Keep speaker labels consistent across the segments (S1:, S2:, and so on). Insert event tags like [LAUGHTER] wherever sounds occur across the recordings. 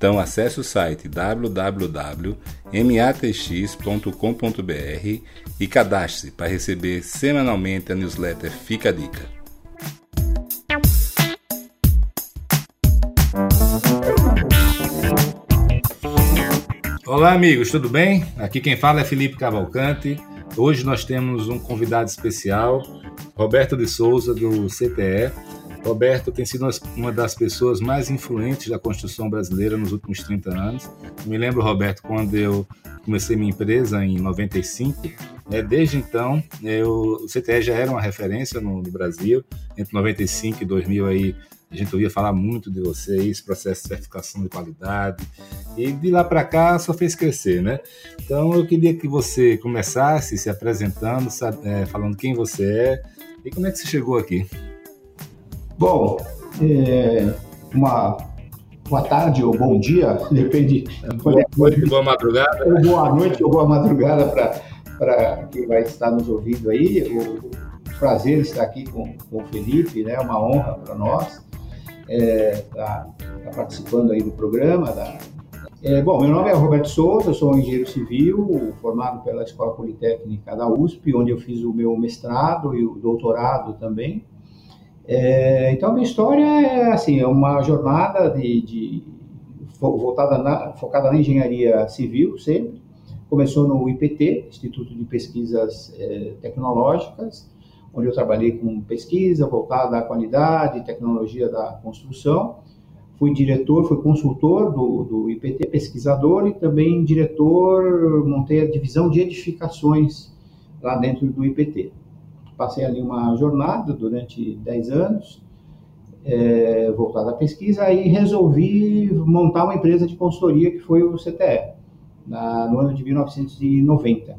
S1: Então acesse o site www.matx.com.br e cadastre-se para receber semanalmente a newsletter Fica a Dica. Olá, amigos, tudo bem? Aqui quem fala é Felipe Cavalcante. Hoje nós temos um convidado especial, Roberto de Souza, do CTE, Roberto tem sido uma das pessoas mais influentes da construção brasileira nos últimos 30 anos. Me lembro, Roberto, quando eu comecei minha empresa em 95. Né, desde então, eu, o CTE já era uma referência no, no, Brasil. Entre 95 e 2000 aí, a gente ouvia falar muito de vocês, processo de certificação de qualidade. E de lá para cá só fez crescer, né? Então eu queria que você começasse se apresentando, sabe, é, falando quem você é e como é que você chegou aqui.
S2: Bom, é, uma boa tarde ou bom dia, [LAUGHS] depende.
S1: Boa noite, boa madrugada.
S2: Ou boa noite ou boa madrugada para quem vai estar nos ouvindo aí. O, prazer estar aqui com, com o Felipe, né? Uma honra para nós é, tá, tá, participando aí do programa. Da, é, bom, meu nome é Roberto Souza, sou engenheiro civil, formado pela Escola Politécnica da USP, onde eu fiz o meu mestrado e o doutorado também. É, então, a minha história é assim, é uma jornada de, de voltada na, focada na engenharia civil sempre. Começou no IPT, Instituto de Pesquisas é, Tecnológicas, onde eu trabalhei com pesquisa voltada à qualidade e tecnologia da construção. Fui diretor, fui consultor do, do IPT, pesquisador e também diretor, montei a divisão de edificações lá dentro do IPT passei ali uma jornada durante 10 anos, é, voltada à pesquisa, aí resolvi montar uma empresa de consultoria que foi o CTE, na, no ano de 1990.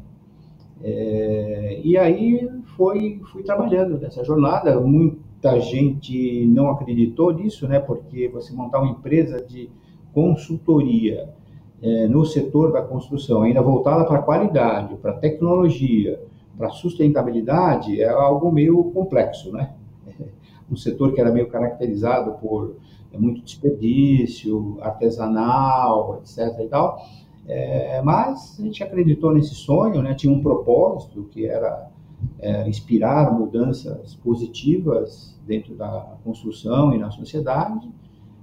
S2: É, e aí foi, fui trabalhando nessa jornada, muita gente não acreditou nisso, né, porque você montar uma empresa de consultoria é, no setor da construção, ainda voltada para a qualidade, para a tecnologia, para sustentabilidade é algo meio complexo, né? [LAUGHS] Um setor que era meio caracterizado por é, muito desperdício, artesanal, etc. e tal. É, mas a gente acreditou nesse sonho, né? Tinha um propósito que era é, inspirar mudanças positivas dentro da construção e na sociedade.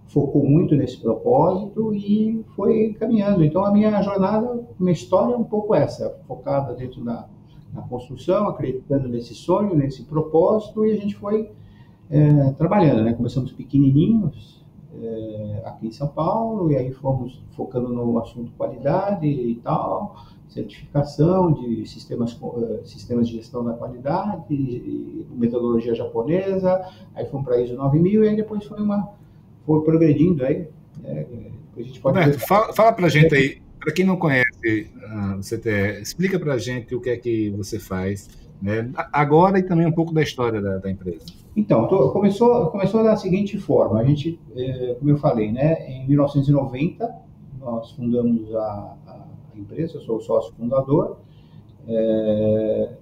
S2: Focou muito nesse propósito e foi caminhando. Então a minha jornada, minha história é um pouco essa, focada dentro da na construção, acreditando nesse sonho, nesse propósito, e a gente foi é, trabalhando, né? Começamos pequenininhos é, aqui em São Paulo, e aí fomos focando no assunto qualidade e tal, certificação de sistemas, é, sistemas de gestão da qualidade, metodologia japonesa, aí fomos para ISO 9000, e aí depois foi uma, foi progredindo aí.
S1: É, a gente pode Roberto, fala, fala para a gente aí, para quem não conhece uh, o CTE, explica para a gente o que é que você faz né? agora e também um pouco da história da, da empresa.
S2: Então, tô, começou, começou da seguinte forma, a gente, é, como eu falei, né, em 1990 nós fundamos a, a empresa, eu sou o sócio fundador, é,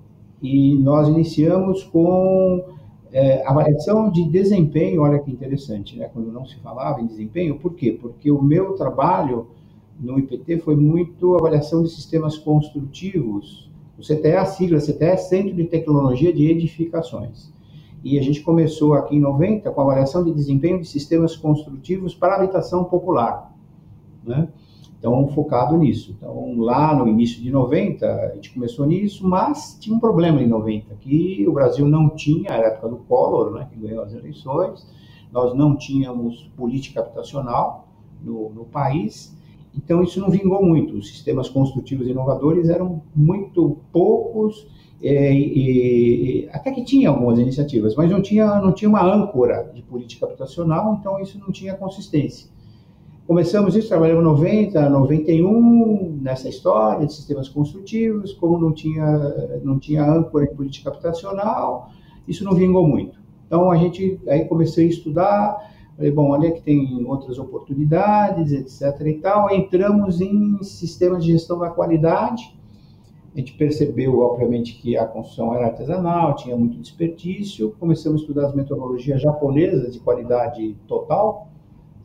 S2: e nós iniciamos com é, avaliação de desempenho, olha que interessante, né, quando não se falava em desempenho, por quê? Porque o meu trabalho no IPT foi muito avaliação de sistemas construtivos. O CTE, a sigla CTE é Centro de Tecnologia de Edificações. e a gente começou aqui em 90 com a avaliação de desempenho de sistemas construtivos para habitação popular, né? Então, focado nisso. Então, lá no início de 90, a gente começou nisso, mas tinha um problema em 90, que o Brasil não tinha, era a época do Collor, né, que ganhou as eleições, nós não tínhamos política habitacional no, no país, então isso não vingou muito. Os sistemas construtivos inovadores eram muito poucos, é, e, até que tinha algumas iniciativas, mas não tinha, não tinha uma âncora de política habitacional, então isso não tinha consistência. Começamos isso, trabalhamos 90, 91 nessa história de sistemas construtivos, como não tinha, não tinha âncora em política habitacional, isso não vingou muito. Então a gente aí comecei a estudar, falei, bom, onde é que tem outras oportunidades, etc e tal. Entramos em sistemas de gestão da qualidade. A gente percebeu, obviamente, que a construção era artesanal, tinha muito desperdício. Começamos a estudar as metodologias japonesas de qualidade total,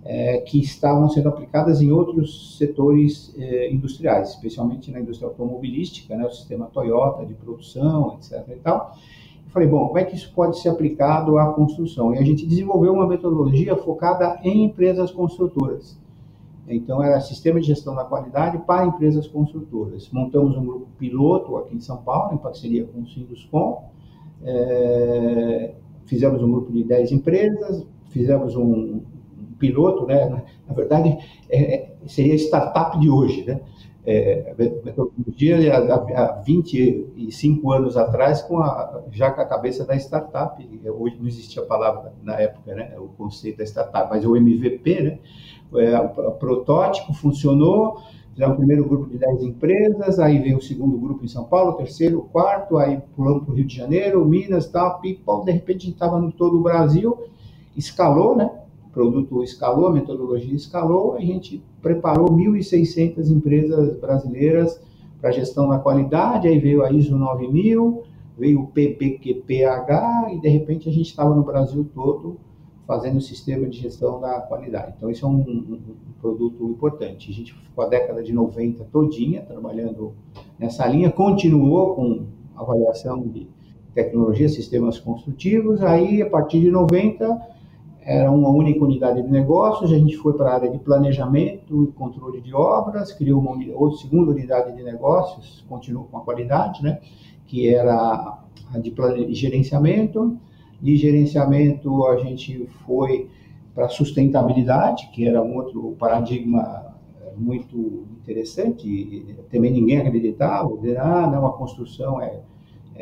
S2: é, que estavam sendo aplicadas em outros setores é, industriais, especialmente na indústria automobilística, né, o sistema Toyota de produção, etc. E tal. Falei, bom, como é que isso pode ser aplicado à construção? E a gente desenvolveu uma metodologia focada em empresas construtoras. Então, era sistema de gestão da qualidade para empresas construtoras. Montamos um grupo piloto aqui em São Paulo, em parceria com o Sinduscom. É, fizemos um grupo de 10 empresas, fizemos um, piloto, né? Na verdade, é seria a startup de hoje, né? É, metodologia há, há 25 anos atrás, com a, já com a cabeça da startup. Hoje não existia a palavra na época, né? O conceito da startup, mas o MVP, né? É, o protótipo funcionou. Fizemos o primeiro grupo de 10 empresas, aí veio o segundo grupo em São Paulo, o terceiro, o quarto, aí pulamos para o Rio de Janeiro, Minas, tal, pipa, de repente estava no todo o Brasil, escalou, né? Produto escalou, a metodologia escalou, a gente preparou 1.600 empresas brasileiras para gestão da qualidade, aí veio a ISO 9000, veio o PPQPH e de repente a gente estava no Brasil todo fazendo o sistema de gestão da qualidade. Então isso é um, um, produto importante. A gente ficou a década de 90 todinha trabalhando nessa linha, continuou com avaliação de tecnologia, sistemas construtivos, aí a partir de 90 era uma única unidade de negócios, a gente foi para a área de planejamento e controle de obras, criou uma outra segunda unidade de negócios, continuou com a qualidade, né, que era a de, gerenciamento. De gerenciamento a gente foi para sustentabilidade, que era um outro paradigma muito interessante, também ninguém acreditava, ah, não, a construção é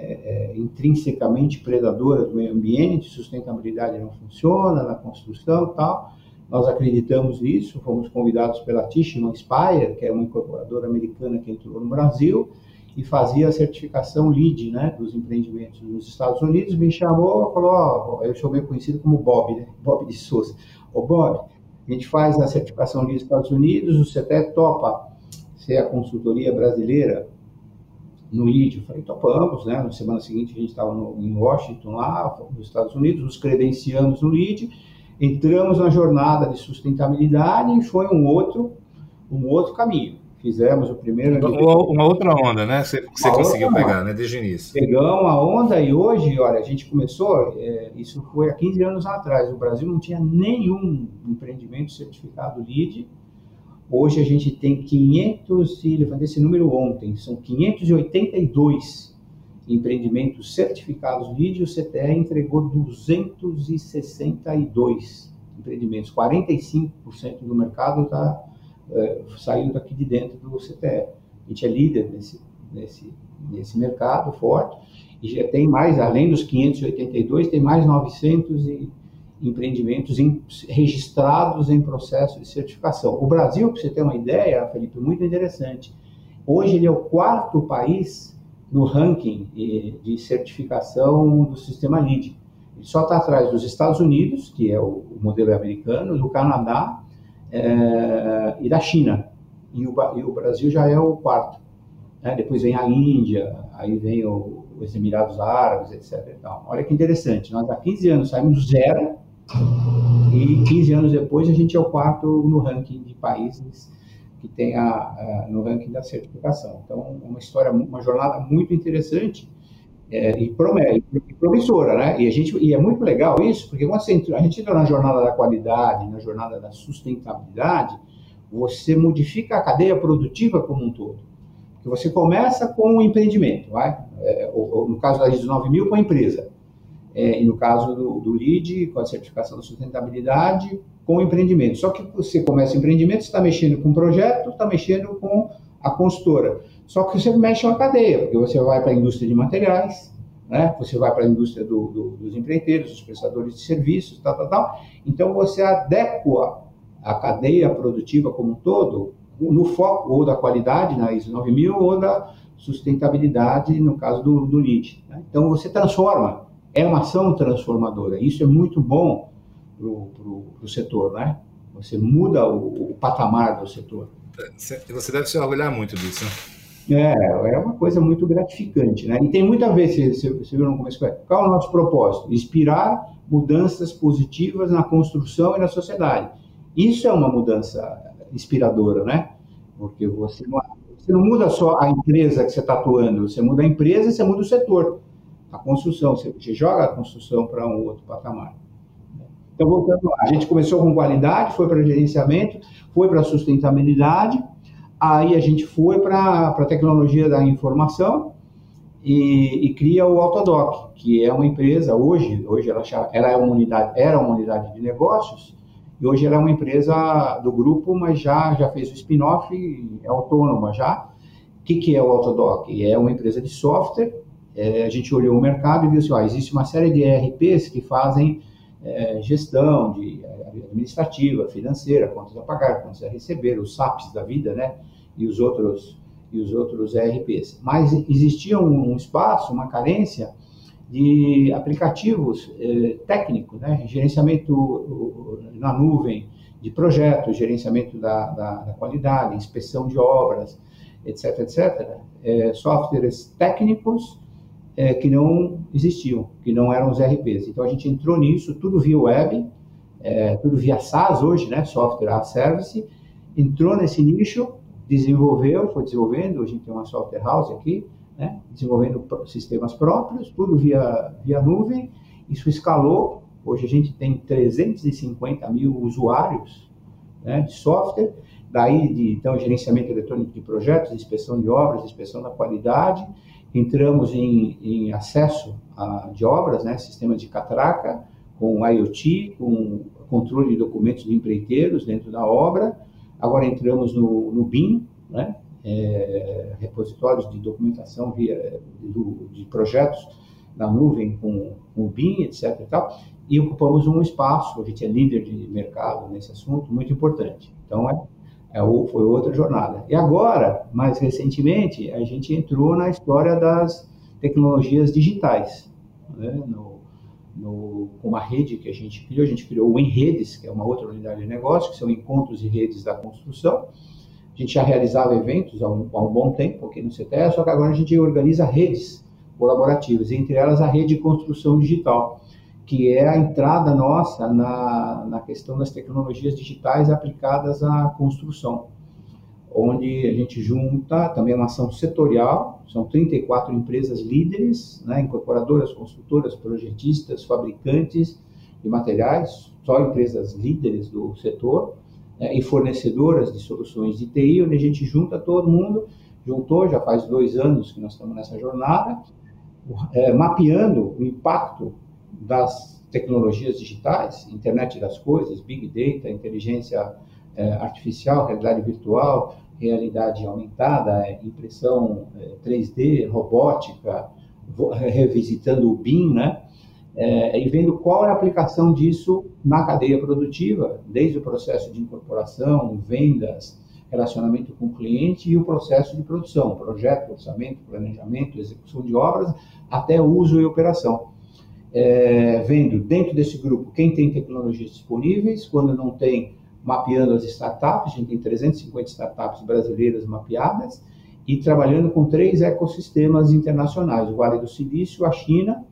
S2: é, é, intrinsecamente predadora do meio ambiente, sustentabilidade não funciona na construção tal. Nós acreditamos nisso, fomos convidados pela Tishman Spire, que é uma incorporadora americana que entrou no Brasil e fazia a certificação LEED né, dos empreendimentos nos Estados Unidos, me chamou falou, oh, eu sou bem conhecido como Bob, né, Bob de Souza. Ô Bob, a gente faz a certificação LEED nos Estados Unidos, o CETE topa ser a consultoria brasileira no ID. Eu falei, topamos, né? Na semana seguinte a gente estava em Washington, lá, nos Estados Unidos, nos credenciamos no LEAD, entramos na jornada de sustentabilidade e foi um outro, um outro caminho. Fizemos o primeiro.
S1: Uma, uma outra onda, né? Você, você conseguiu pegar, né? Desde o início.
S2: Pegamos a onda e hoje, olha, a gente começou, é, isso foi há 15 anos atrás. O Brasil não tinha nenhum empreendimento certificado LEED Hoje a gente tem 500, e levantei esse número ontem, são 582 empreendimentos certificados o CTE entregou 262 empreendimentos, 45% do mercado está é, saindo daqui de dentro do CTE. A gente é líder nesse, nesse, nesse mercado forte, e já tem mais, além dos 582, tem mais 900 e empreendimentos em, registrados em processo de certificação. O Brasil, para você ter uma ideia, Felipe, muito interessante. Hoje ele é o quarto país no ranking de certificação do sistema LEED. Ele só está atrás dos Estados Unidos, que é o, modelo americano, do Canadá é, e da China. E o, e o, Brasil já é o quarto. Né? Depois vem a Índia, aí vem o, os Emirados Árabes, etc. Olha que interessante, nós há 15 anos saímos zero e 15 anos depois, a gente é o quarto no ranking de países que tem a, a, no ranking da certificação. Então, é uma história, uma jornada muito interessante é, e, e promissora, né? E, a gente, e é muito legal isso, porque quando você entra, a gente entra na jornada da qualidade, na jornada da sustentabilidade, você modifica a cadeia produtiva como um todo. Porque você começa com o empreendimento, vai? É, ou, ou, no caso da ISO 9000, com a empresa. É, e no caso do, do LEED, com a certificação da sustentabilidade, com o empreendimento. Só que você começa empreendimento, você está mexendo com o projeto, está mexendo com a consultora. Só que você mexe uma cadeia, porque você vai para a indústria de materiais, né? você vai para a indústria do, do, dos empreiteiros, dos prestadores de serviços, tal, tal, tal. Então você adequa a cadeia produtiva como um todo no foco ou da qualidade na ISO 9000 ou da sustentabilidade no caso do, do LEED. Né? Então você transforma, é uma ação transformadora. Isso é muito bom para o setor, né? Você muda o, o patamar do setor.
S1: Você deve se orgulhar muito disso, né?
S2: É, é uma coisa muito gratificante, né? E tem muito a ver, você, você viu no começo, qual é o nosso propósito? Inspirar mudanças positivas na construção e na sociedade. Isso é uma mudança inspiradora, né? Porque você não, você não muda só a empresa que você está atuando, você muda a empresa e você muda o setor, a construção, você, joga a construção para um outro patamar. Então, voltando lá, a gente começou com qualidade, foi para gerenciamento, foi para sustentabilidade, Aí a gente foi para a tecnologia da informação e, e, cria o Autodoc, que é uma empresa, hoje, hoje ela, ela é uma unidade, era uma unidade de negócios, e hoje ela é uma empresa do grupo, mas já, já fez o spin-off, é autônoma já. O que, que é o Autodoc? É uma empresa de software, é, a gente olhou o mercado e viu assim, ó, existe uma série de ERPs que fazem é, gestão de administrativa, financeira, contas a pagar, contas a receber, os SAPs da vida, né? E os outros e os outros ERPs. Mas existia um, um espaço, uma carência de aplicativos eh, técnicos, né? Gerenciamento na nuvem de projetos, gerenciamento da, da, da qualidade, inspeção de obras, etc, etc. É, softwares técnicos é, que não existiam, que não eram os RPs. Então a gente entrou nisso, tudo via web, é, tudo via SaaS hoje, né, Software as Service, entrou nesse nicho, desenvolveu, foi desenvolvendo, hoje a gente tem uma software house aqui, né, desenvolvendo sistemas próprios, tudo via, via nuvem, isso escalou, hoje a gente tem 350 mil usuários né, de software, daí de então gerenciamento eletrônico de projetos, inspeção de obras, inspeção da qualidade, entramos em, em acesso a, de obras, né, sistemas de catraca, com IoT, com controle de documentos de empreiteiros dentro da obra. Agora entramos no, no BIM, né? É, repositórios de documentação via, do, de projetos na nuvem com, com o BIM, etc. E, tal, e ocupamos um espaço, a gente é líder de mercado nesse assunto, muito importante. Então, é, é, foi outra jornada. E agora, mais recentemente, a gente entrou na história das tecnologias digitais. Né? No, no, com uma rede que a gente criou, a gente criou o Enredes, que é uma outra unidade de negócio, que são encontros e redes da construção. A gente já realizava eventos há um, há um bom tempo aqui no CTE, só que agora a gente organiza redes colaborativas, entre elas a rede de construção digital, que é a entrada nossa na, na questão das tecnologias digitais aplicadas à construção onde a gente junta também uma ação setorial, são 34 empresas líderes, né, incorporadoras, construtoras, projetistas, fabricantes de materiais, só empresas líderes do setor, né, e fornecedoras de soluções de TI, onde a gente junta todo mundo, juntou, já faz dois anos que nós estamos nessa jornada, é, mapeando o impacto das tecnologias digitais, internet das coisas, big data, inteligência é, artificial, realidade virtual, realidade aumentada, é, impressão 3D, é, robótica, revisitando o BIM, né? É, e vendo qual é a aplicação disso na cadeia produtiva, desde o processo de incorporação, vendas, relacionamento com o cliente e o processo de produção, projeto, orçamento, planejamento, execução de obras, até uso e operação. É, vendo dentro desse grupo quem tem tecnologias disponíveis, quando não tem, mapeando as startups, a gente tem 350 startups brasileiras mapeadas, e trabalhando com três ecossistemas internacionais, o Vale do Silício, a China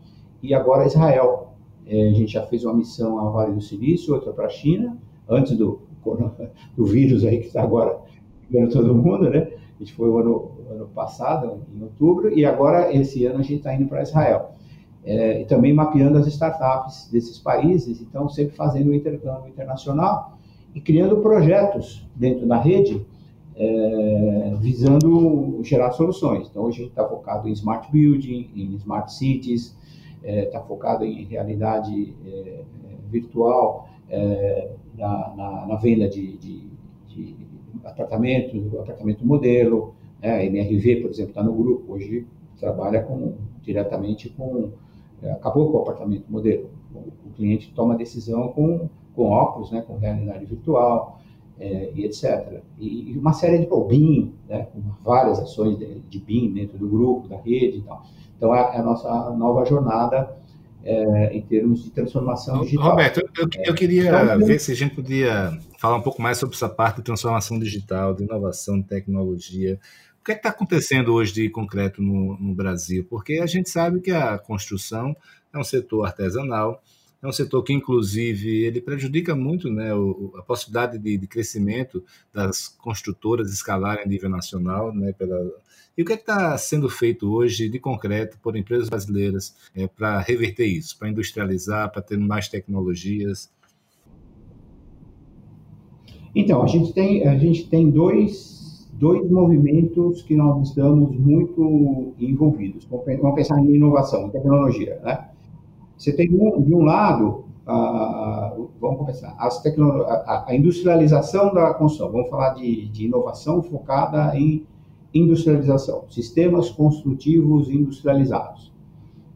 S2: e agora Israel. É, a gente já fez uma missão ao Vale do Silício, outra para a China, antes do, [LAUGHS] do vírus aí que está agora pegando todo mundo, né? A gente foi ano, ano passado, em outubro, e agora, esse ano, a gente está indo para Israel. É, e também mapeando as startups desses países, então sempre fazendo o intercâmbio internacional e criando projetos dentro da rede é, visando gerar soluções. Então, hoje a gente está focado em smart building, em smart cities, está é, focado em realidade é, virtual, é, na, na, na, venda de, de, de apartamentos, apartamento modelo. Né? A MRV, por exemplo, está no grupo, hoje trabalha com, diretamente com. É, acabou com o apartamento modelo. O, cliente toma decisão com, com óculos, né? com realidade virtual. É, e etc. E, e, uma série de pô, BIM, né, várias ações de, de BIM dentro do grupo, da rede e tal. Então, é, é a nossa nova jornada é, em termos de transformação digital.
S1: Roberto, eu, eu queria então, ver se a gente podia falar um pouco mais sobre essa parte de transformação digital, de inovação, de tecnologia. Que é está acontecendo hoje de concreto no, no Brasil? Porque a gente sabe que a construção é um setor artesanal, é um setor que, inclusive, ele prejudica muito né, o, a possibilidade de, de, crescimento das construtoras escalarem a nível nacional. Né, pela... E o que é está sendo feito hoje de concreto por empresas brasileiras é, para reverter isso, para industrializar, para ter mais tecnologias?
S2: Então, a gente tem, a gente tem dois, dois movimentos que nós estamos muito envolvidos. Vamos pensar em inovação, em tecnologia. Né? Você tem, um, de um lado, a, vamos começar, as a, a, industrialização da construção. Vamos falar de, de inovação focada em industrialização, sistemas construtivos industrializados.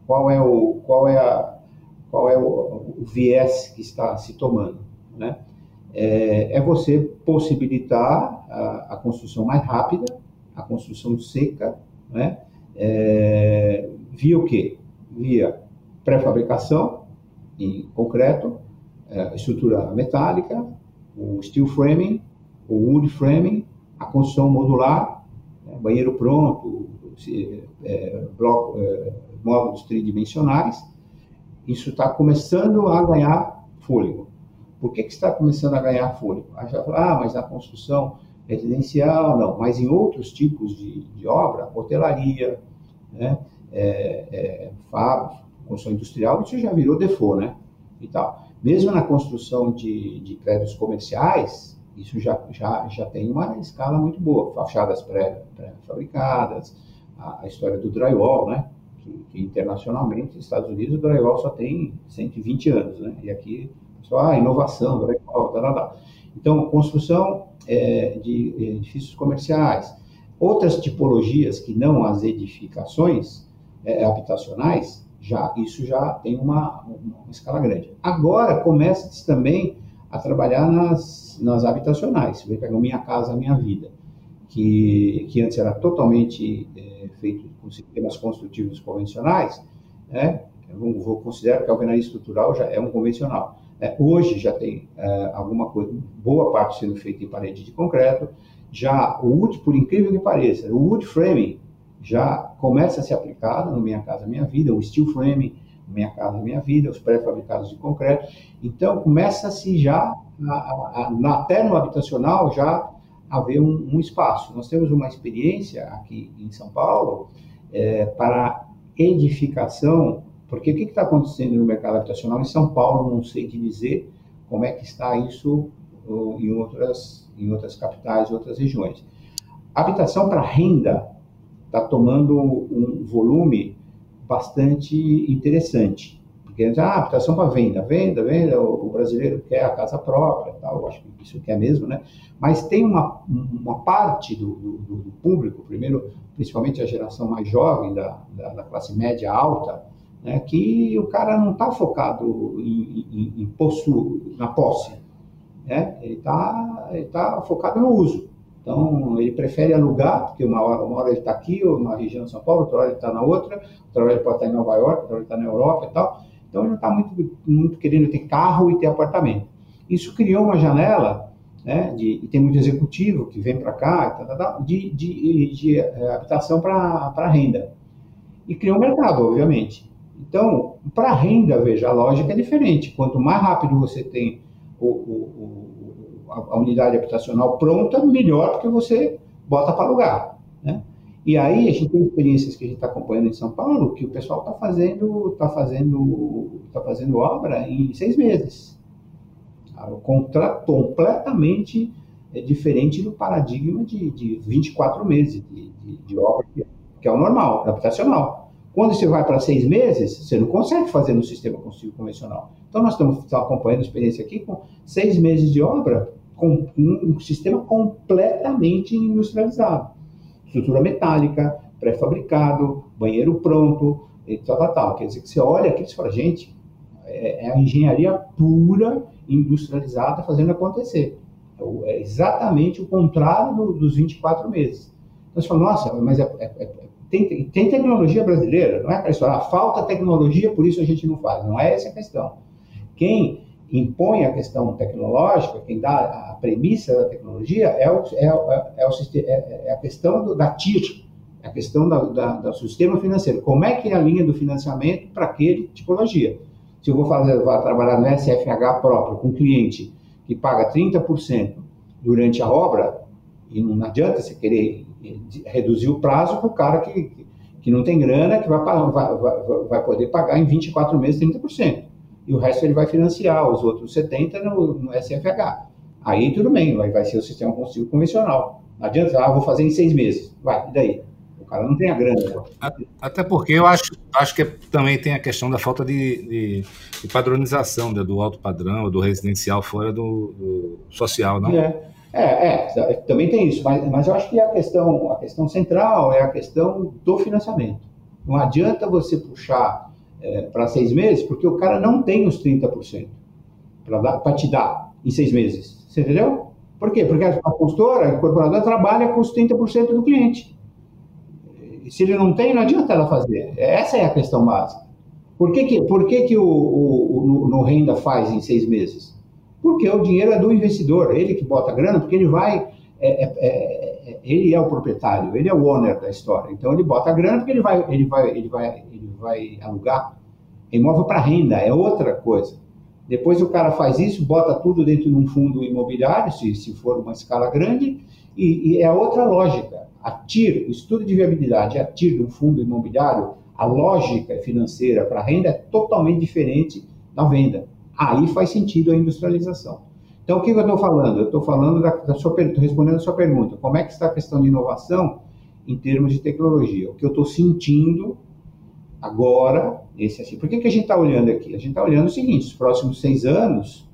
S2: Qual é o, qual é a, qual é o, o viés que está se tomando, né? É, é você possibilitar a, a, construção mais rápida, a construção seca, né? É, via o quê? Via pré-fabricação em concreto, é, estrutura metálica, o steel framing, o wood framing, a construção modular, né, banheiro pronto, é, bloco, é, módulos tridimensionais. Isso está começando a ganhar fôlego. Por que, que está começando a ganhar fôlego? Ah, mas na construção residencial, não, mas em outros tipos de, de obra, hotelaria, né, é, é, fábrica, construção industrial, isso já virou default, né? E tal. Mesmo na construção de, de prédios comerciais, isso já, já, já tem uma escala muito boa. Fachadas pré-fabricadas, a, a, história do drywall, né? Que, que, internacionalmente, nos Estados Unidos, o drywall só tem 120 anos, né? E aqui, só a inovação, drywall, tal, tal, tal. Então, construção é, de edifícios comerciais. Outras tipologias que não as edificações é, habitacionais, já isso já tem uma, uma escala grande. Agora começa também a trabalhar nas, nas habitacionais. Você vai pegar Minha Casa Minha Vida, que, que antes era totalmente é, feito com sistemas construtivos convencionais, né? Eu vou considerar que a alvenaria estrutural já é um convencional. É, hoje já tem é, alguma coisa, boa parte sendo feita em parede de concreto. Já o wood, por incrível que pareça, o wood framing já começa a ser aplicado no Minha Casa Minha Vida, o steel frame, Minha Casa Minha Vida, os pré-fabricados de concreto. Então, começa-se já, a, a, a, até no habitacional, já haver um, um, espaço. Nós temos uma experiência aqui em São Paulo é, para edificação, porque o que está acontecendo no mercado habitacional em São Paulo, não sei te dizer como é que está isso em outras, em outras capitais, outras regiões. Habitação para renda está tomando um volume bastante interessante. Porque ah, habitação para venda, venda, venda, o, brasileiro quer a casa própria, tal, eu acho que isso quer mesmo, né? Mas tem uma, uma parte do, do, do público, primeiro, principalmente a geração mais jovem, da, da, da classe média alta, né, que o cara não está focado em, em, em na posse, né? ele está ele tá focado no uso. Então, ele prefere alugar, porque uma hora, uma hora ele está aqui, ou na região de São Paulo, outra hora ele está na outra, outra hora ele pode estar em Nova York, outra hora ele está na Europa e tal. Então, ele não está muito, muito querendo ter carro e ter apartamento. Isso criou uma janela, né, de, e tem muito executivo que vem para cá, tá, tá, tá, de, de, de eh, habitação para renda. E criou um mercado, obviamente. Então, para renda, veja, a lógica é diferente. Quanto mais rápido você tem o, o a, unidade habitacional pronta, melhor, porque você bota para alugar. Né? E aí a gente tem experiências que a gente está acompanhando em São Paulo que o pessoal está fazendo, tá fazendo, tá fazendo obra em seis meses. O contrato completamente é diferente do paradigma de, de 24 meses de, de, de obra, que é o normal, habitacional. Quando você vai para seis meses, você não consegue fazer no sistema construtivo convencional. Então, nós estamos acompanhando a experiência aqui com seis meses de obra, com um, sistema completamente industrializado. Estrutura metálica, pré-fabricado, banheiro pronto, e tal, tal, tal. Quer dizer que você olha aqui e fala, gente, é, é a engenharia pura, industrializada, fazendo acontecer. É exatamente o contrário do, dos 24 meses. Então você fala, nossa, mas é, é, é, tem, tem, tecnologia brasileira, não é aquela história, ah, falta tecnologia, por isso a gente não faz. Não é essa a questão. Quem impõe a questão tecnológica, quem dá a premissa da tecnologia, é, o, é, é, é, é a questão do, da TIR, a questão da, da, do sistema financeiro. Como é que é a linha do financiamento para aquele tipologia? Se eu vou fazer, vou trabalhar no SFH próprio, com um cliente que paga 30% durante a obra, e não adianta você querer reduzir o prazo para o cara que, que não tem grana, que vai, vai, vai, vai poder pagar em 24 meses 30%. E o resto ele vai financiar, os outros 70% no, no SFH. Aí tudo bem, vai, vai ser o sistema consigo convencional. Não adianta, ah, vou fazer em seis meses. Vai, e daí? O cara não tem a grana.
S1: Até porque eu acho, acho que também tem a questão da falta de, de, de padronização né, do alto padrão, do residencial fora do, do social, não?
S2: É. É, é, também tem isso, mas, mas eu acho que a questão, a questão central é a questão do financiamento. Não adianta você puxar é, para seis meses, porque o cara não tem os 30% para te dar em seis meses. Você entendeu? Por quê? Porque a consultora, a incorporadora, trabalha com os 30% do cliente. Se ele não tem, não adianta ela fazer. Essa é a questão básica. Por que, que, por que, que o, o, o no renda faz em seis meses? Porque o dinheiro é do investidor, ele que bota a grana, porque ele vai. É, é, é, ele é o proprietário, ele é o owner da história. Então ele bota a grana porque ele vai, ele vai, ele vai, ele vai alugar imóvel para renda, é outra coisa. Depois o cara faz isso, bota tudo dentro de um fundo imobiliário, se, se for uma escala grande, e, e é outra lógica. A TIR, o estudo de viabilidade, a TIR do fundo imobiliário, a lógica financeira para renda é totalmente diferente da venda. Aí faz sentido a industrialização. Então, o que eu estou falando? Eu estou falando da, da sua respondendo a sua pergunta. Como é que está a questão de inovação em termos de tecnologia? O que eu estou sentindo agora, esse assim. Por que, que a gente está olhando aqui? A gente está olhando o seguinte: os próximos seis anos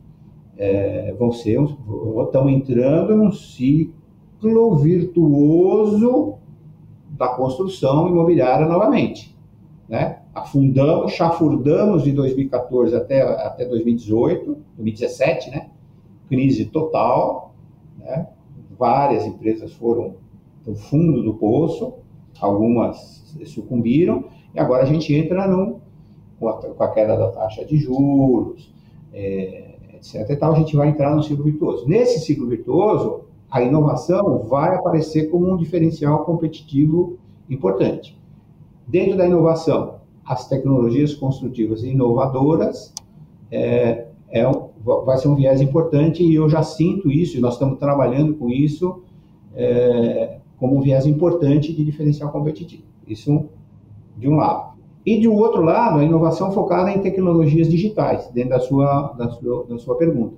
S2: é, vão ser, estão entrando num ciclo virtuoso da construção imobiliária novamente, né? Afundamos, chafurdamos de 2014 até, até 2018, 2017, né? Crise total, né? Várias empresas foram no fundo do poço, algumas sucumbiram, e agora a gente entra no, com, a, com a queda da taxa de juros, é, etc. E tal, a gente vai entrar no ciclo virtuoso. Nesse ciclo virtuoso, a inovação vai aparecer como um diferencial competitivo importante. Dentro da inovação, as tecnologias construtivas inovadoras é, é, vai ser um viés importante e eu já sinto isso, e nós estamos trabalhando com isso é, como um viés importante de diferencial competitivo. Isso de um lado. E de um outro lado, a inovação focada em tecnologias digitais, dentro da sua, da sua, da sua pergunta.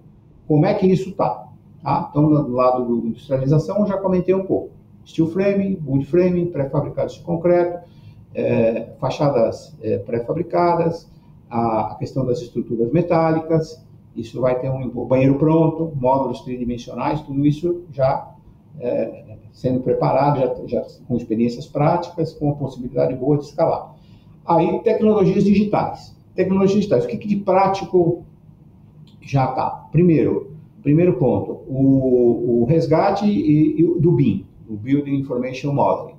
S2: Como é que isso está? Tá? Então, do lado da industrialização, eu já comentei um pouco. Steel frame, wood frame, pré-fabricados de concreto, é, fachadas é, pré-fabricadas, a, a, questão das estruturas metálicas, isso vai ter um banheiro pronto, módulos tridimensionais, tudo isso já é, sendo preparado, já, já, com experiências práticas, com a possibilidade boa de escalar. Aí, tecnologias digitais. Tecnologias digitais, o que, que de prático já está? Primeiro, primeiro ponto, o, o resgate e, e, do BIM, o Building Information Modeling.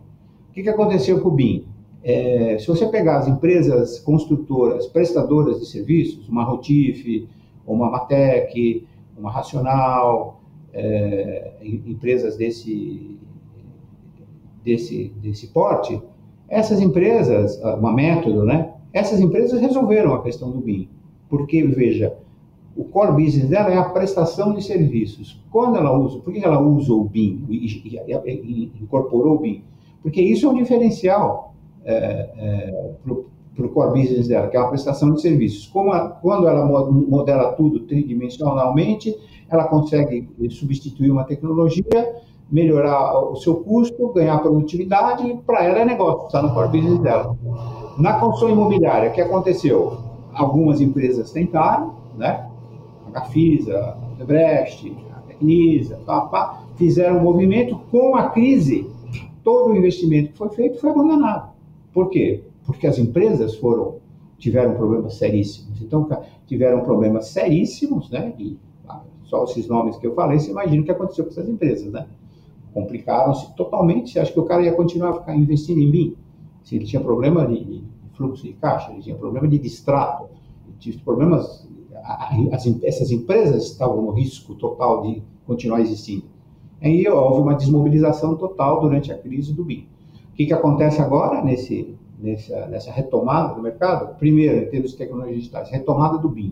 S2: O que, que aconteceu com o BIM? É, se você pegar as empresas construtoras, prestadoras de serviços, uma Rotif, uma Matec, uma Racional, é, empresas desse, desse, desse porte, essas empresas, uma método, né? Essas empresas resolveram a questão do BIM. Porque, veja, o core business dela é a prestação de serviços. Quando ela usa, por que ela usa o BIM e, e, e incorporou o BIM? Porque isso é um diferencial é, é, para o core business dela, que é uma prestação de serviços. Como a, quando ela modela tudo tridimensionalmente, ela consegue substituir uma tecnologia, melhorar o seu custo, ganhar produtividade, e para ela é negócio, está no core business dela. Na construção imobiliária, o que aconteceu? Algumas empresas tentaram, né? A Gafisa, a Debrecht, a Tecnisa, pá, pá, fizeram um movimento com a crise. Todo o investimento que foi feito foi abandonado. Por quê? Porque as empresas foram tiveram problemas seríssimos. Então, tiveram problemas seríssimos, né? E ah, só esses nomes que eu falei, você imagina o que aconteceu com essas empresas, né? Complicaram-se totalmente. Você acha que o cara ia continuar ficar investindo em mim? Se ele tinha problema de fluxo de caixa, ele tinha problema de distrato, tinha problemas. As, essas empresas estavam no risco total de continuar existindo. Aí houve uma desmobilização total durante a crise do BIM. Que, que acontece agora nesse, nessa, nessa retomada do mercado? Primeiro, em termos de tecnologias digitais, retomada do BIM.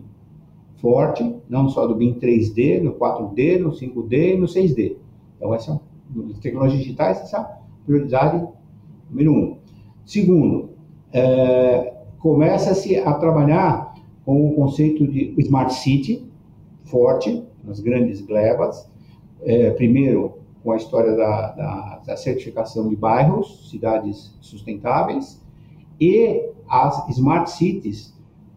S2: Forte, não só do BIM 3D, no 4D, no 5D e no 6D. Então, essa é tecnologias digitais, essa é a prioridade número um. Segundo, é, começa-se a trabalhar com o conceito de Smart City, forte, nas grandes glebas. É, primeiro, com a história da, da, da, certificação de bairros, cidades sustentáveis, e as Smart Cities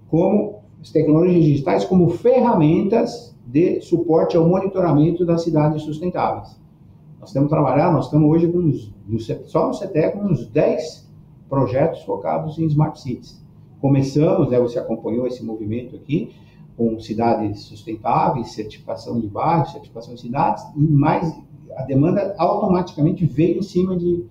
S2: como as tecnologias digitais como ferramentas de suporte ao monitoramento das cidades sustentáveis. Nós temos trabalhado, nós estamos hoje com uns, só no CETEC com uns 10 projetos focados em Smart Cities. Começamos, né, você acompanhou esse movimento aqui, com cidades sustentáveis, certificação de bairros, certificação de cidades, e mais a demanda automaticamente veio em cima de,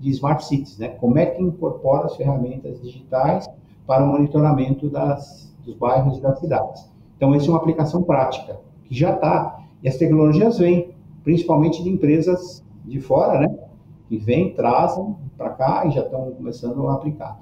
S2: de Smart Cities, né? Como é que incorpora as ferramentas digitais para o monitoramento das, dos bairros e das cidades. Então, essa é uma aplicação prática, que já está, e as tecnologias vêm, principalmente de empresas de fora, né? Que vêm, trazem para cá e já estão começando a aplicar.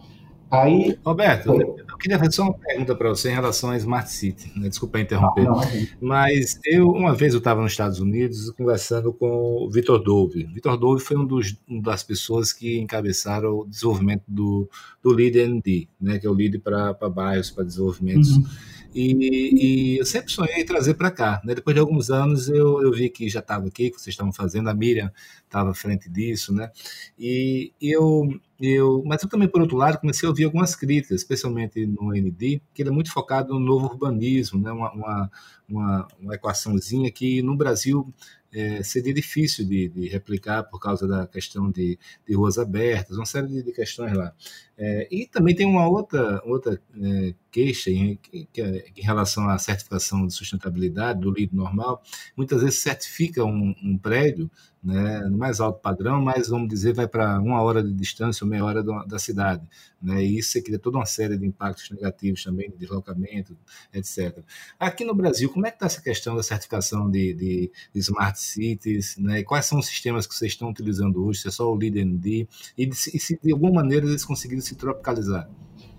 S1: Aí, Roberto, foi. eu queria fazer só uma pergunta para você em relação à Smart City. Né? Desculpa interromper. Não, não, mas eu, uma vez eu estava nos Estados Unidos conversando com o Vitor Dove. Vitor Dove foi um dos, uma das pessoas que encabeçaram o desenvolvimento do, do Lead ND, né? que é o Lead para bairros, para desenvolvimentos. Uhum e, e, eu sempre sonhei em trazer para cá. Né? Depois de alguns anos, eu, eu vi que já estava aqui, que vocês estavam fazendo, a Miriam estava à frente disso, né? E, eu, eu, mas eu também, por outro lado, comecei a ouvir algumas críticas, especialmente no ND, que ele é muito focado no novo urbanismo, né? uma, uma, uma, uma equaçãozinha que no Brasil é, seria difícil de, de, replicar por causa da questão de, de ruas abertas, uma série de, de questões lá. É, e também tem uma outra, outra é, queixa em, que, que, é em relação à certificação de sustentabilidade do LID normal. Muitas vezes certifica um, um prédio né, no mais alto padrão, mas vamos dizer, vai para uma hora de distância ou meia hora do, da cidade. Né, e isso cria toda uma série de impactos negativos também, de deslocamento, etc. Aqui no Brasil, como é que está essa questão da certificação de, de, de smart cities? Né, e quais são os sistemas que vocês estão utilizando hoje? Se é só o LeadND? E, e se de alguma maneira eles conseguiram se tropicalizar?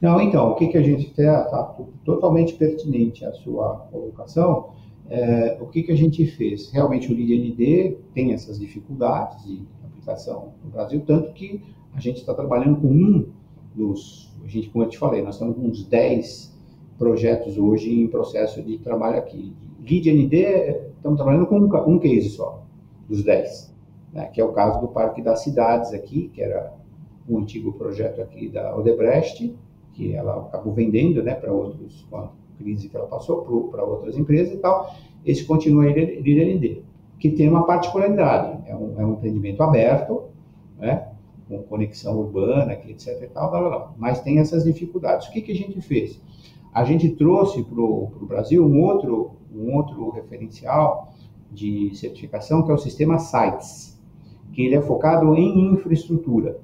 S2: Não, então, o que, que a gente tem está totalmente pertinente à sua colocação. É, o que, que a gente fez? Realmente o LeadND tem essas dificuldades de aplicação no Brasil, tanto que a gente está trabalhando com um dos, a gente, como eu te falei, nós estamos com uns 10 projetos hoje em processo de trabalho aqui. LeadND, estamos trabalhando com um, um case só, dos 10, né, que é o caso do Parque das Cidades aqui, que era um antigo projeto aqui da Odebrecht, que ela acabou vendendo né, para outros, crise que ela passou, para outras empresas e tal. Esse continua LND, que tem uma particularidade, é um, é um empreendimento aberto, né, com conexão urbana, etc e tal, blá, blá, blá. mas tem essas dificuldades. O que, que a gente fez? A gente trouxe para o Brasil um outro, um outro referencial de certificação, que é o sistema SITES, que ele é focado em infraestrutura.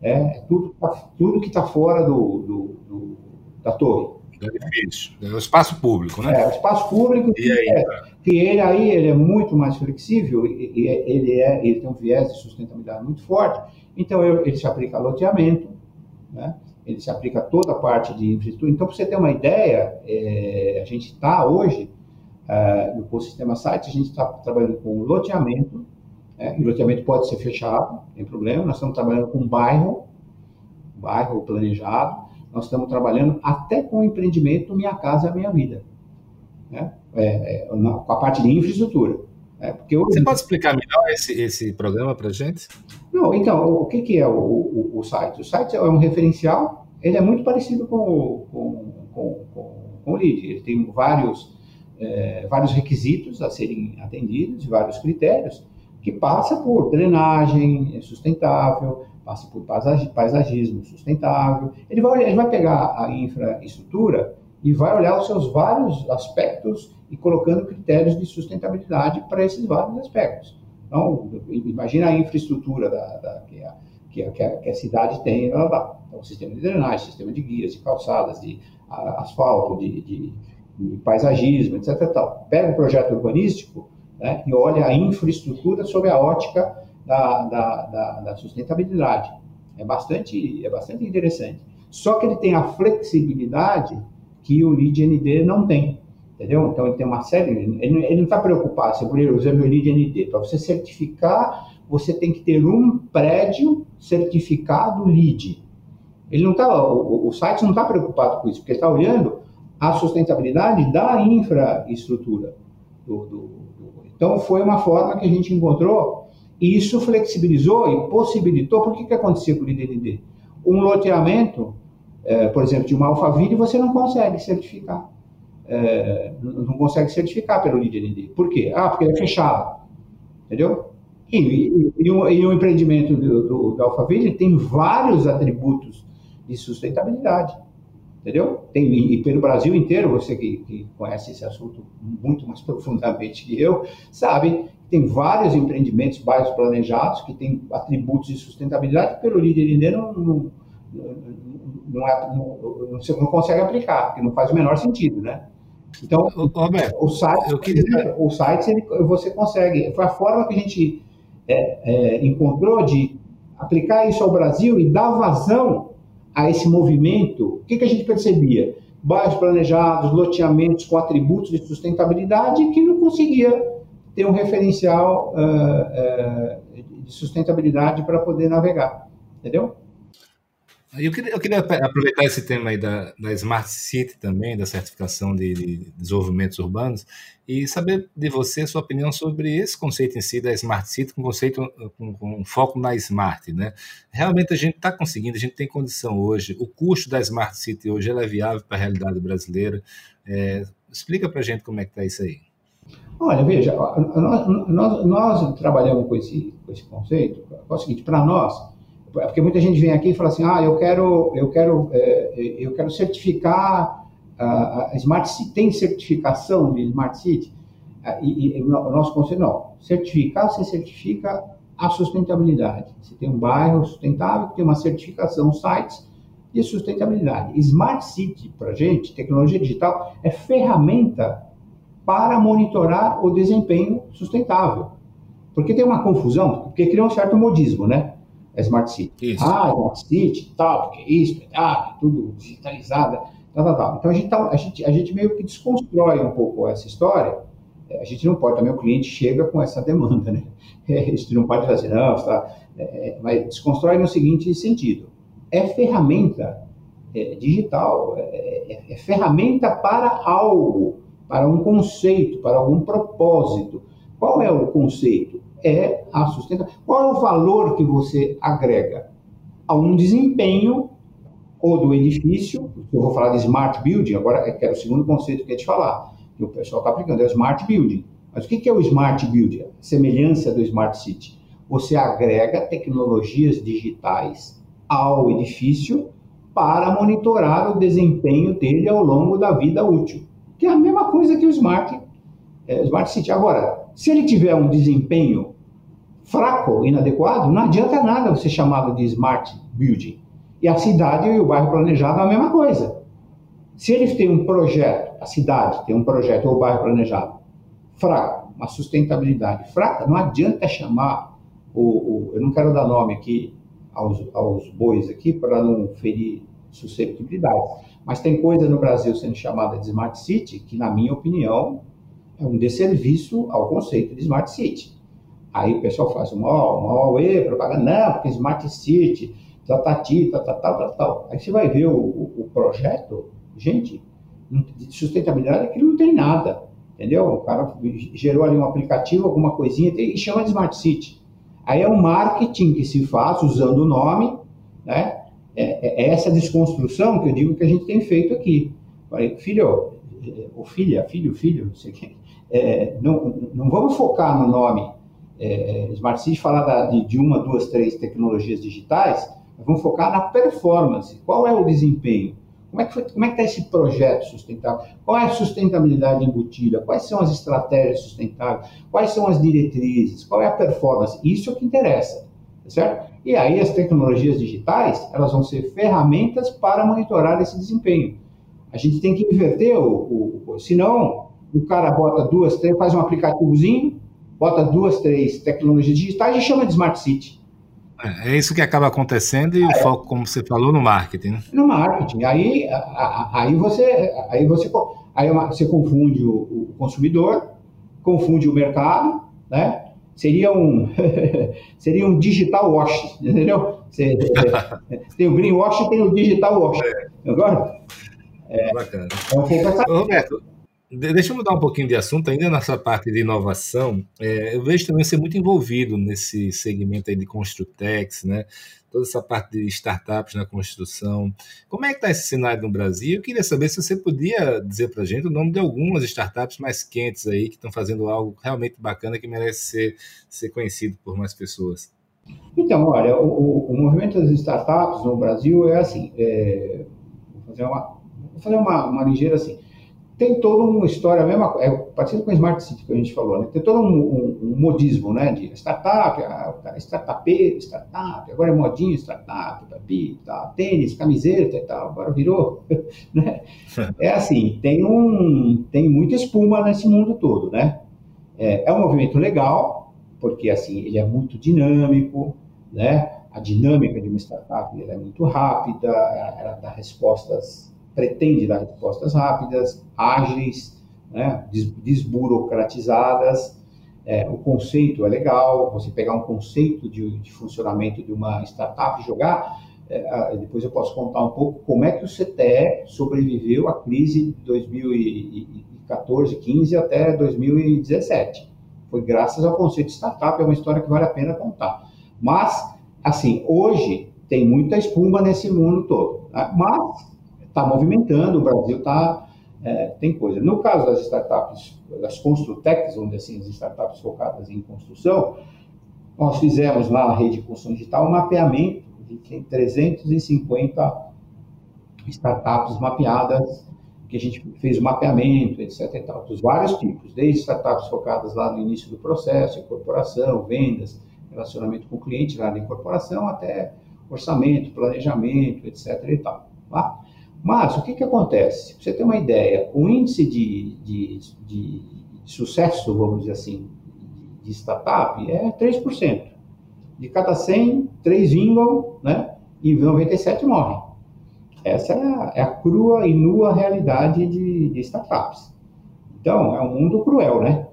S2: É, é tudo, tudo que está fora do, do, do, da torre.
S1: É difícil. É o espaço público, né?
S2: É, o espaço público que, aí, é, que ele aí ele é muito mais flexível e, e, ele, é, ele tem um viés de sustentabilidade muito forte. Então, ele se aplica a loteamento, né? ele se aplica a toda a parte de infraestrutura. Então, para você ter uma ideia, é, a gente está hoje, é, no ecossistema site, a gente está trabalhando com loteamento, É, o loteamento pode ser fechado, não tem problema. Nós estamos trabalhando com bairro, bairro planejado. Nós estamos trabalhando até com o empreendimento Minha Casa Minha Vida, né? É, é, na, com a parte de infraestrutura.
S1: É, porque hoje... Você pode explicar melhor esse, esse programa para a gente?
S2: Não, então, o que, que é o, o, o, site? O site é um referencial, ele é muito parecido com, com, com, com, com o LEAD. Ele tem vários, é, vários requisitos a serem atendidos, vários critérios, que passa por drenagem sustentável, passa por paisagismo sustentável. Ele vai, ele vai pegar a infraestrutura e vai olhar os seus vários aspectos e colocando critérios de sustentabilidade para esses vários aspectos. Então, imagina a infraestrutura da, da que, a, que, a, que, a, cidade tem, lá, lá. Então, sistema de drenagem, sistema de guias, de calçadas, de asfalto, de, de, de, paisagismo, etc. Tal. Pega um projeto urbanístico né, e olha a infraestrutura sob a ótica da, da, da, da sustentabilidade. É bastante, é bastante interessante. Só que ele tem a flexibilidade que o LEED-ND não tem. Entendeu? Então ele tem uma série. Ele, ele não está preocupado se por usando o LEED-ND. Para você certificar, você tem que ter um prédio certificado LEED. Ele não tá, o, o site não está preocupado com isso, porque está olhando a sustentabilidade da infraestrutura. Do, do, então foi uma forma que a gente encontrou e isso flexibilizou e possibilitou. Por que que acontecia com o LEED-ND? Um loteamento é, por exemplo, de uma Alphaville, você não consegue certificar. É, não consegue certificar pelo LeadND. Por quê? Ah, porque ele é fechado. Entendeu? E, e, e, um, e um, empreendimento do, do, da Alphaville tem vários atributos de sustentabilidade. Entendeu? Tem, e pelo Brasil inteiro, você que, que conhece esse assunto muito mais [LAUGHS] profundamente que eu, sabe tem vários empreendimentos, bairros planejados, que têm atributos de sustentabilidade que pelo líder não, não, não, é, não, não consegue aplicar, porque não faz o menor sentido, né? Então, Roberto, o site, queria... o site você consegue. Foi a forma que a gente é, é, encontrou de aplicar isso ao Brasil e dar vazão a esse movimento. O que, que a gente percebia? Bairros planejados, loteamentos com atributos de sustentabilidade que não conseguia ter um referencial uh, uh, de sustentabilidade para poder navegar. Entendeu?
S1: Eu queria, eu queria, aproveitar esse tema aí da, da Smart City também, da certificação de, de, desenvolvimentos urbanos, e saber de você a sua opinião sobre esse conceito em si da Smart City, com conceito com, com foco na Smart, né? Realmente a gente está conseguindo, a gente tem condição hoje, o custo da Smart City hoje é viável para a realidade brasileira. É, explica para a gente como é que está isso aí.
S2: Olha, veja, nós, nós, nós trabalhamos com esse, com esse conceito, é o seguinte, para nós, porque muita gente vem aqui e fala assim, ah, eu quero, eu quero, é, eu quero certificar a, Smart City, tem certificação de Smart City? Ah, e, e, o nosso conselho, não, certificar, você certifica a sustentabilidade. Você tem um bairro sustentável, tem uma certificação, sites de sustentabilidade. Smart City, para gente, tecnologia digital, é ferramenta para monitorar o desempenho sustentável. Porque tem uma confusão, porque cria um certo modismo, né? A Smart City. Isso. Ah, Smart City, tal, porque isso, ah, tudo digitalizado, tal, tal, tal. Então a gente, tá, a, gente, a gente meio que desconstrói um pouco essa história. É, a gente não pode, também o cliente chega com essa demanda, né? [LAUGHS] A gente não pode fazer, não, está, é, mas desconstrói no seguinte sentido: é ferramenta é, digital, é, é, é ferramenta para algo, para um conceito, para algum propósito. Qual é o conceito? É a sustentabilidade. Qual é o valor que você agrega a um desempenho ou do edifício? Eu vou falar de smart building, agora é, é o segundo conceito que eu ia te falar, que o pessoal está aplicando, é o smart building. Mas o que é o smart building? semelhança do smart city. Você agrega tecnologias digitais ao edifício para monitorar o desempenho dele ao longo da vida útil, que é a mesma coisa que o smart, é, smart city. Agora, se ele tiver um desempenho fraco, inadequado, não adianta nada você chamá-lo de smart building. E a cidade e o bairro planejado é a mesma coisa. Se ele tem um projeto, a cidade tem um projeto ou o bairro planejado fraco, uma sustentabilidade fraca, não adianta chamar o, o eu não quero dar nome aqui aos, aos bois aqui para não ferir susceptibilidade, mas tem coisa no Brasil sendo chamada de smart city que, na minha opinião, é um desserviço ao conceito de Smart City. Aí o pessoal faz uma, uma OE, propaganda, não, porque Smart City, tatati, tal, tal, tal, tal. Aí você vai ver o, o, o projeto, gente, de sustentabilidade aquilo não tem nada, entendeu? O cara gerou ali um aplicativo, alguma coisinha, e chama de Smart City. Aí é um marketing que se faz usando o nome, né? É, é essa desconstrução que eu digo que a gente tem feito aqui. Falei, filho, ou filha, filho, filho, não sei quem, é, não, não vamos focar no nome é, Smart City, falar da, de, de, uma, duas, três tecnologias digitais, vamos focar na performance. Qual é o desempenho? Como é que é está esse projeto sustentável? Qual é a sustentabilidade embutida? Quais são as estratégias sustentáveis? Quais são as diretrizes? Qual é a performance? Isso é o que interessa, certo? E aí as tecnologias digitais, elas vão ser ferramentas para monitorar esse desempenho. A gente tem que inverter o, o, o senão o cara bota duas, três, faz um aplicativozinho, bota duas, três tecnologias digitais e chama de Smart City.
S1: É, é isso que acaba acontecendo e é. o foco, como você falou, no marketing. Né?
S2: No marketing. Aí, aí, você, aí, você, aí você confunde o, o consumidor, confunde o mercado, né? Seria um, [LAUGHS] seria um digital wash, entendeu? Você, [LAUGHS] tem o greenwash e tem o digital wash. É. Agora,
S1: é, Bacana. É um pouco essa... Roberto, deixa eu mudar um pouquinho de assunto, ainda nessa parte de inovação. É, eu vejo também ser muito envolvido nesse segmento aí de Construtex, né? Toda essa parte de startups na construção. Como é que está esse cenário no Brasil? Eu queria saber se você podia dizer para a gente o nome de algumas startups mais quentes aí que estão fazendo algo realmente bacana que merece ser, ser conhecido por mais pessoas.
S2: Então, olha, o, o movimento das startups no Brasil é assim, é, vou fazer uma, Vou fazer uma, uma ligeira assim. Tem toda uma história, mesma, é parecido com a Smart City que a gente falou, né? Tem todo um, um, um modismo, né? De startup, ah, é startupeiro, startup, agora é modinho startup, papi, tá, tênis, camiseta e tal, agora virou, [LAUGHS] né? É assim, tem, um, tem muita espuma nesse mundo todo, né? É, é um movimento legal, porque assim, ele é muito dinâmico, né? A dinâmica de uma startup é muito rápida, ela dá respostas pretende dar respostas rápidas, ágeis, né, desburocratizadas. É, o conceito é legal, você pegar um conceito de, de funcionamento de uma startup e jogar, é, depois eu posso contar um pouco como é que o CTE sobreviveu à crise de 2014, 15 até 2017. Foi graças ao conceito de startup, é uma história que vale a pena contar. Mas, assim, hoje tem muita espuma nesse mundo todo. Né? Mas está movimentando, o Brasil está. É, tem coisa. No caso das startups, das Construtecs, onde assim, as startups focadas em construção, nós fizemos lá na rede de construção digital um mapeamento de 350 startups mapeadas, que a gente fez o mapeamento, etc. E tal, dos vários tipos, desde startups focadas lá no início do processo, incorporação, vendas, relacionamento com o cliente lá na incorporação, até orçamento, planejamento, etc. E tal. Tá? Mas o que, que acontece? Pra você ter uma ideia, o índice de, de, de, sucesso, vamos dizer assim, de startup é 3%. De cada 100, 3 vingam né, e 97 morrem. Essa é a, é a, crua e nua realidade de, de startups. Então, é um mundo cruel, né?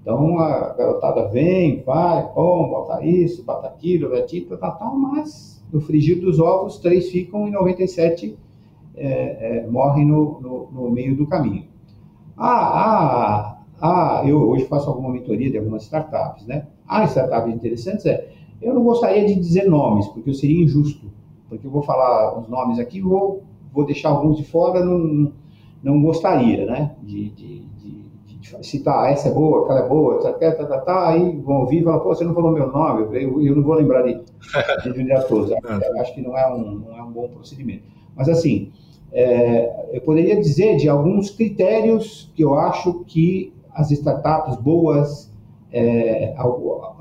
S2: Então, a garotada vem, vai, bom, bota isso, bota aquilo, tá, tá, tá, mas no frigir dos ovos, três ficam e 97 é, é, morrem no, no, no, meio do caminho. Ah, ah, ah, eu hoje faço alguma mentoria de algumas startups, né? Ah, startups interessantes é. Eu não gostaria de dizer nomes, porque eu seria injusto, porque eu vou falar os nomes aqui, vou, vou deixar alguns de fora, não, não gostaria, né? De, de, de, de citar, essa é boa, aquela é boa, tá, tá, tá, tá, tá aí vão ouvir e falar, pô, você não falou meu nome, eu, eu não vou lembrar de, de todos. Acho que não é um, não é um bom procedimento. Mas assim, é, eu poderia dizer de alguns critérios que eu acho que as startups boas, é,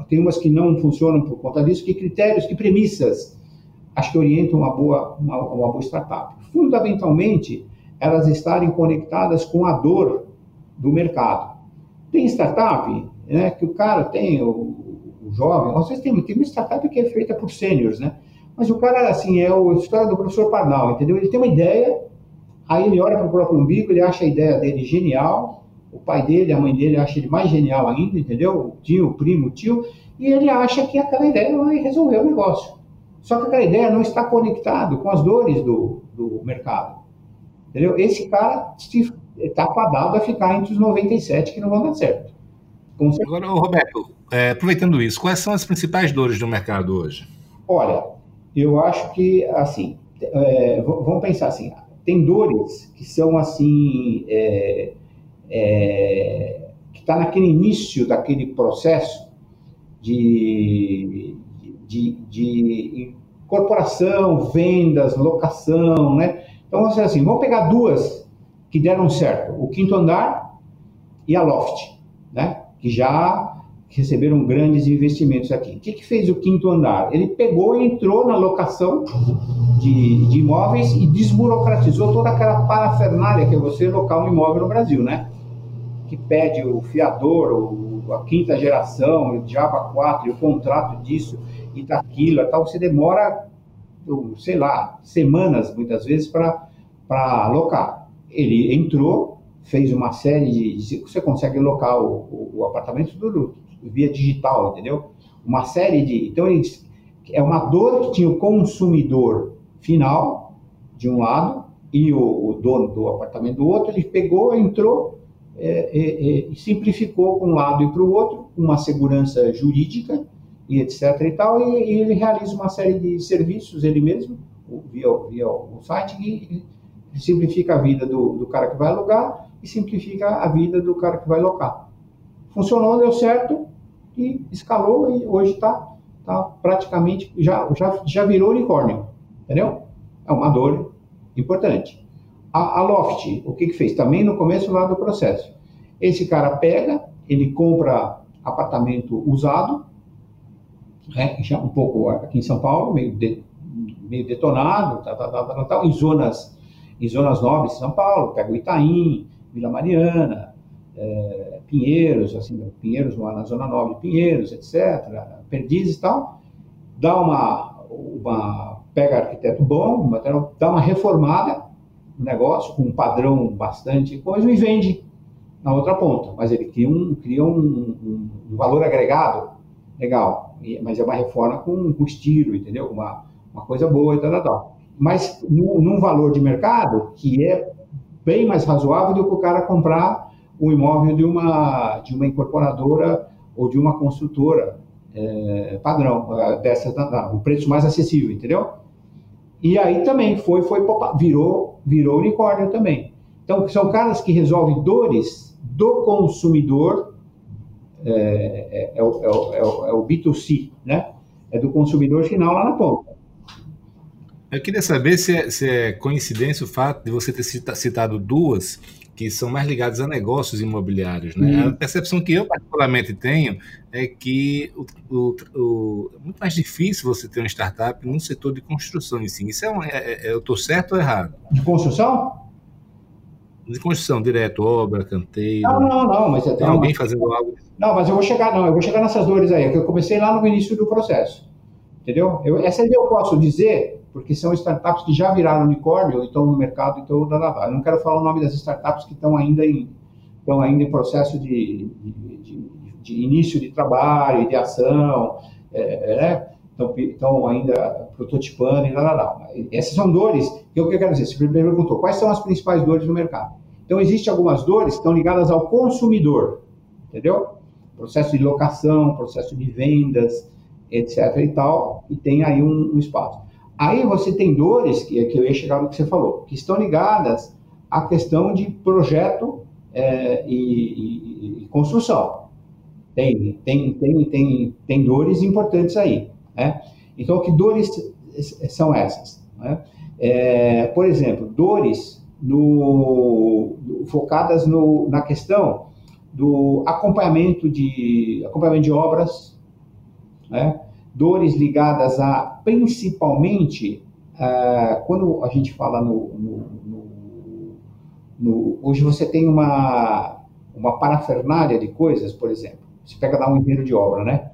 S2: tem umas que não funcionam por conta disso, que critérios, que premissas acho que orientam uma boa, uma, uma boa startup. Fundamentalmente, elas estarem conectadas com a dor do mercado. Tem startup né, que o cara tem, o, o jovem, vezes tem, tem uma startup que é feita por sêniores, né? Mas o cara, assim, é a história do professor Parnal, entendeu? Ele tem uma ideia, aí ele olha para o próprio umbigo, ele acha a ideia dele genial, o pai dele, a mãe dele acha ele mais genial ainda, entendeu? O tio, o primo, o tio, e ele acha que aquela ideia vai resolver o negócio. Só que aquela ideia não está conectado com as dores do, do mercado. Entendeu? Esse cara está fadado a ficar entre os 97 que não vão dar certo.
S1: Agora, Roberto, é, aproveitando isso, quais são as principais dores do mercado hoje?
S2: Olha, eu acho que, assim, é, vamos pensar assim, tem dores que são assim, é, é, que está naquele início daquele processo de, de, de incorporação, vendas, locação, né? Então, dizer assim, vamos pegar duas que deram certo, o quinto andar e a loft, né? Que já receberam grandes investimentos aqui. O que, que fez o quinto andar? Ele pegou e entrou na locação de, de imóveis e desburocratizou toda aquela parafernália que é você locar um imóvel no Brasil, né? Que pede o fiador, o, a quinta geração, o Java 4, o contrato disso e daquilo, tal. Você demora, sei lá, semanas muitas vezes para alocar. Ele entrou, fez uma série de. Você consegue locar o, o, o apartamento tudo via digital, entendeu? Uma série de. Então, é uma dor que tinha o consumidor final, de um lado, e o, o dono do apartamento do outro. Ele pegou, entrou é, é, é, simplificou para um lado e para o outro, uma segurança jurídica e etc. e tal, e, e, ele realiza uma série de serviços ele mesmo, via, via o site, e, e simplifica a vida do, do cara que vai alugar e simplifica a vida do cara que vai locar. Funcionou, deu certo, e escalou e hoje está tá praticamente, já, já, já virou unicórnio, entendeu? É uma dor importante. A, a Loft, o que, que fez? Também no começo lá do processo. Esse cara pega, ele compra apartamento usado, né, já um pouco aqui em São Paulo, meio, de, meio detonado, tá, tá, tá, tá, em, zonas, em zonas nobres de São Paulo, pega o Itaim, Vila Mariana, é, Pinheiros, assim, Pinheiros na zona nobre de Pinheiros, etc., Perdizes e tal, dá uma, uma pega arquiteto bom, dá uma reformada no negócio, com um padrão bastante coisa, e vende na outra ponta. Mas ele cria um, cria um, um, um valor agregado legal, mas é uma reforma com, com estilo, entendeu? Uma, uma coisa boa e tal, tal. Mas num valor de mercado que é bem mais razoável do que o cara comprar o imóvel de uma, de uma incorporadora ou de uma construtora é, padrão, é, dessa, o preço mais acessível, entendeu? E aí também foi, foi virou, virou unicórnio também. Então, são caras que resolvem dores do consumidor, é, é, é, o, é, o, é o B2C, né? É do consumidor final lá na ponta.
S1: Eu queria saber se é, se é coincidência o fato de você ter citado duas que são mais ligados a negócios imobiliários. Né? Hum. A percepção que eu particularmente tenho é que o, o, o, é muito mais difícil você ter uma startup no setor de construção em si. Isso é, um, é, é eu estou certo ou errado?
S2: De construção?
S1: De construção, direto, obra, canteiro.
S2: Não, não, não, mas
S1: tem alguém fazendo algo.
S2: Não, mas eu vou chegar, não, eu vou chegar nessas dores aí, que eu comecei lá no início do processo. Entendeu? Eu, essa eu posso dizer porque são startups que já viraram unicórnio ou estão no mercado e estão dando Eu não quero falar o nome das startups que estão ainda em, estão ainda em processo de, de, de, de início de trabalho, de ação, é, né? estão, ainda prototipando e lá, Essas são dores que o que eu quero dizer. Você perguntou quais são as principais dores do mercado. Então, existem algumas dores que estão ligadas ao consumidor, entendeu? Processo de locação, processo de vendas, etc. e tal, e tem aí um, um espaço. Aí você tem dores, que, que eu ia chegar no que você falou, que estão ligadas à questão de projeto é, e, e, e, construção. Tem, tem, tem, tem, tem dores importantes aí. Né? Então, que dores são essas? Né? É, por exemplo, dores no, focadas no, na questão do acompanhamento de, acompanhamento de obras, né? Dores ligadas a, principalmente, uh, quando a gente fala no, no, no, no, Hoje você tem uma, uma parafernália de coisas, por exemplo. Você pega lá um engenheiro de obra, né?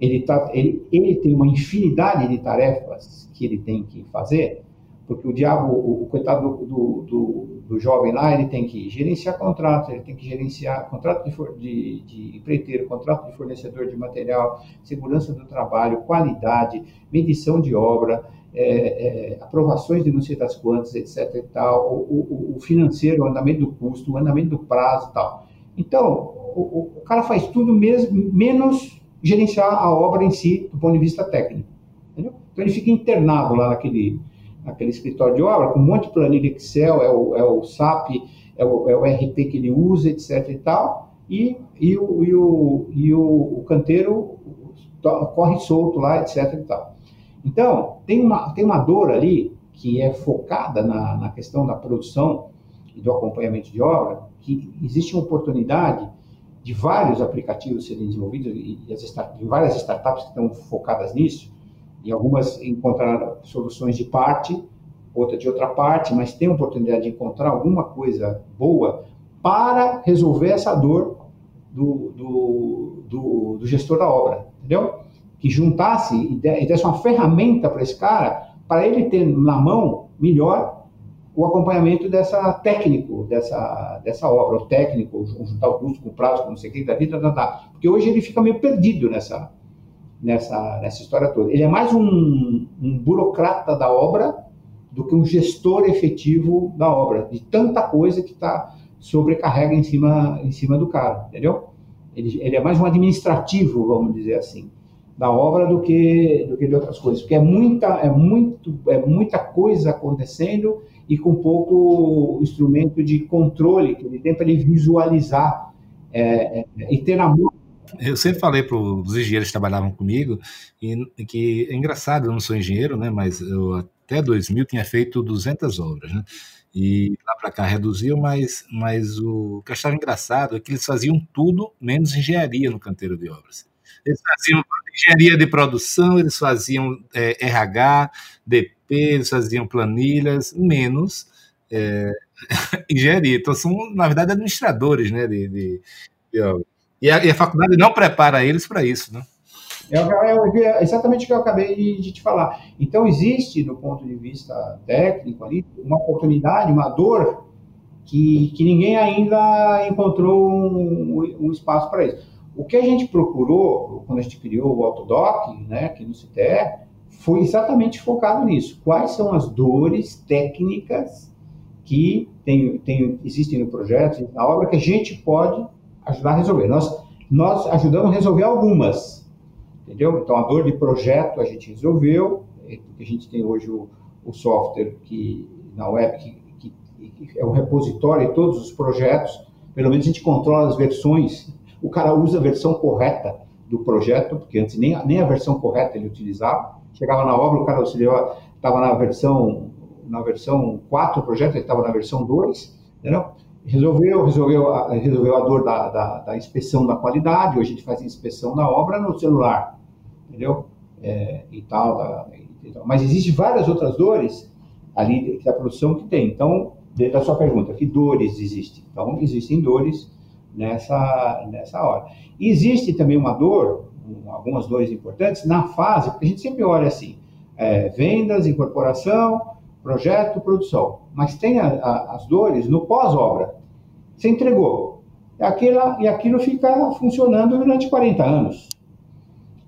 S2: Ele, tá, ele, ele tem uma infinidade de tarefas que ele tem que fazer, porque o diabo, o, o coitado do, do, do, jovem lá, ele tem que gerenciar contratos, ele tem que gerenciar contrato de, de, de empreiteiro, contrato de fornecedor de material, segurança do trabalho, qualidade, medição de obra, é, é, aprovações de não sei das quantas, etc. E tal, o, o, o, financeiro, o andamento do custo, o andamento do prazo e tal. Então, o, o, cara faz tudo mesmo, menos gerenciar a obra em si, do ponto de vista técnico. Entendeu? Então, ele fica internado lá naquele aquele escritório de obra, com um monte de planilha Excel, é o, é o SAP, é o, é o RP que ele usa, etc. e tal, e, e, o, e, o, e o, o canteiro corre solto lá, etc. e tal. Então, tem uma, tem uma dor ali que é focada na, na questão da produção e do acompanhamento de obra, que existe uma oportunidade de vários aplicativos serem desenvolvidos e, e as start, várias startups que estão focadas nisso, e algumas encontraram soluções de parte, outra de outra parte, mas tem a oportunidade de encontrar alguma coisa boa para resolver essa dor do, do, do, do gestor da obra, entendeu? Que juntasse e desse uma ferramenta para esse cara, para ele ter na mão melhor o acompanhamento dessa técnico, dessa, dessa obra, o técnico, juntar o custo com o prazo, com não sei o que, da vida, tá, tá. porque hoje ele fica meio perdido nessa, nessa, nessa história toda. Ele é mais um, um burocrata da obra do que um gestor efetivo da obra, de tanta coisa que está sobrecarrega em cima, em cima do cara, entendeu? Ele, ele, é mais um administrativo, vamos dizer assim, da obra do que, do que de outras coisas, porque é muita, é, muito, é muita coisa acontecendo e com pouco instrumento de controle que ele tem para ele visualizar é, é, e ter na mão
S1: eu sempre falei para os engenheiros que trabalhavam comigo e, que é engraçado, eu não sou engenheiro, né, mas eu até 2000 tinha feito 200 obras, né? E lá para cá reduziu, mas, mas o que eu achava engraçado é que eles faziam tudo menos engenharia no canteiro de obras. Eles faziam engenharia de produção, eles faziam é, RH, DP, eles faziam planilhas, menos é, [LAUGHS] engenharia. Então são, na verdade, administradores né, de, de, de obras. E a, e a faculdade não prepara eles para isso, né?
S2: É, é, exatamente o que eu acabei de, te falar. Então, existe, do ponto de vista técnico ali, uma oportunidade, uma dor que, que ninguém ainda encontrou um, um espaço para isso. O que a gente procurou, quando a gente criou o Autodoc, né, aqui no CTE, foi exatamente focado nisso. Quais são as dores técnicas que tem, tem, existem no projeto, na obra, que a gente pode ajudar a resolver. Nós, nós ajudamos a resolver algumas, entendeu? Então, a dor de projeto a gente resolveu, é, porque a gente tem hoje o, o software que, na web que, que, é um repositório de todos os projetos, pelo menos a gente controla as versões, o cara usa a versão correta do projeto, porque antes nem, nem a versão correta ele utilizava, chegava na obra, o cara estava na versão na versão 4 do projeto, ele estava na versão 2, entendeu? Resolveu, resolveu, a, resolveu a dor da, da, da, inspeção da qualidade. Hoje a gente faz inspeção da obra no celular, entendeu? É, e, tal, da, e tal. Mas existem várias outras dores ali da produção que tem. Então, dentro da sua pergunta, que dores existem? Então, existem dores nessa, nessa hora. E existe também uma dor, algumas dores importantes, na fase, porque a gente sempre olha assim, é, vendas, incorporação, projeto, produção. Mas tem a, a, as dores no pós-obra. Você entregou. Aquilo, e aquilo fica funcionando durante 40 anos.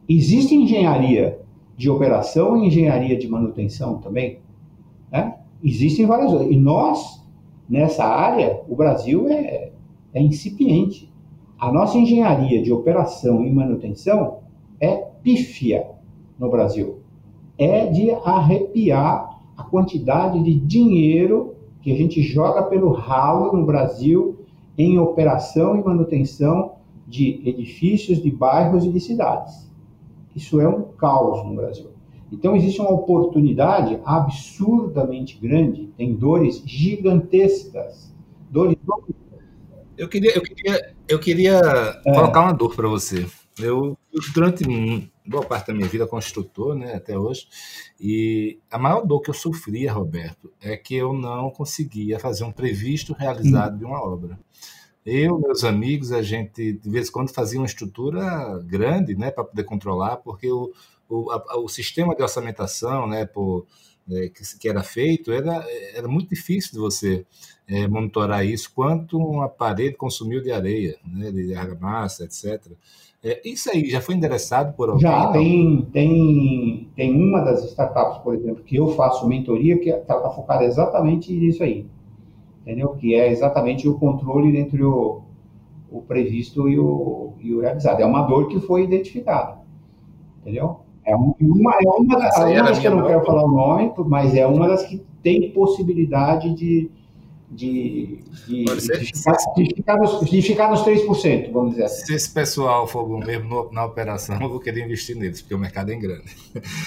S2: Existe engenharia de operação e engenharia de manutenção também. Né? Existem várias. E nós, nessa área, o Brasil é, é incipiente. A nossa engenharia de operação e manutenção é pífia no Brasil. É de arrepiar a quantidade de dinheiro que a gente joga pelo ralo no Brasil em operação e manutenção de edifícios, de bairros e de cidades. Isso é um caos no Brasil. Então existe uma oportunidade absurdamente grande, tem dores gigantescas, dores.
S1: Eu queria, eu queria, eu queria é. colocar uma dor para você. Eu, durante boa parte da minha vida construtor, né, até hoje, e a maior dor que eu sofria, Roberto, é que eu não conseguia fazer um previsto realizado de uma obra. Eu, meus amigos, a gente de vez em quando fazia uma estrutura grande, né, para poder controlar, porque o, o, a, o sistema de orçamentação, né, por é, que, que, era feito, era, era muito difícil de você é, monitorar isso, quanto um aparelho consumiu de areia, né, de argamassa, etc. É, isso aí já foi endereçado por alguém?
S2: Já, tem, tem, tem uma das startups, por exemplo, que eu faço mentoria, que está focada exatamente nisso aí, entendeu? Que é exatamente o controle entre o, o previsto e o, e o realizado. É uma dor que foi identificada, entendeu? É uma, é uma, das, uma das que eu não quero falar o nome, mas é uma das que tem possibilidade de, de, de, de, ficar, de, ficar nos, de ficar nos 3%, vamos dizer assim.
S1: Se esse pessoal for bom mesmo no, na operação, eu vou querer investir neles, porque o mercado é grande.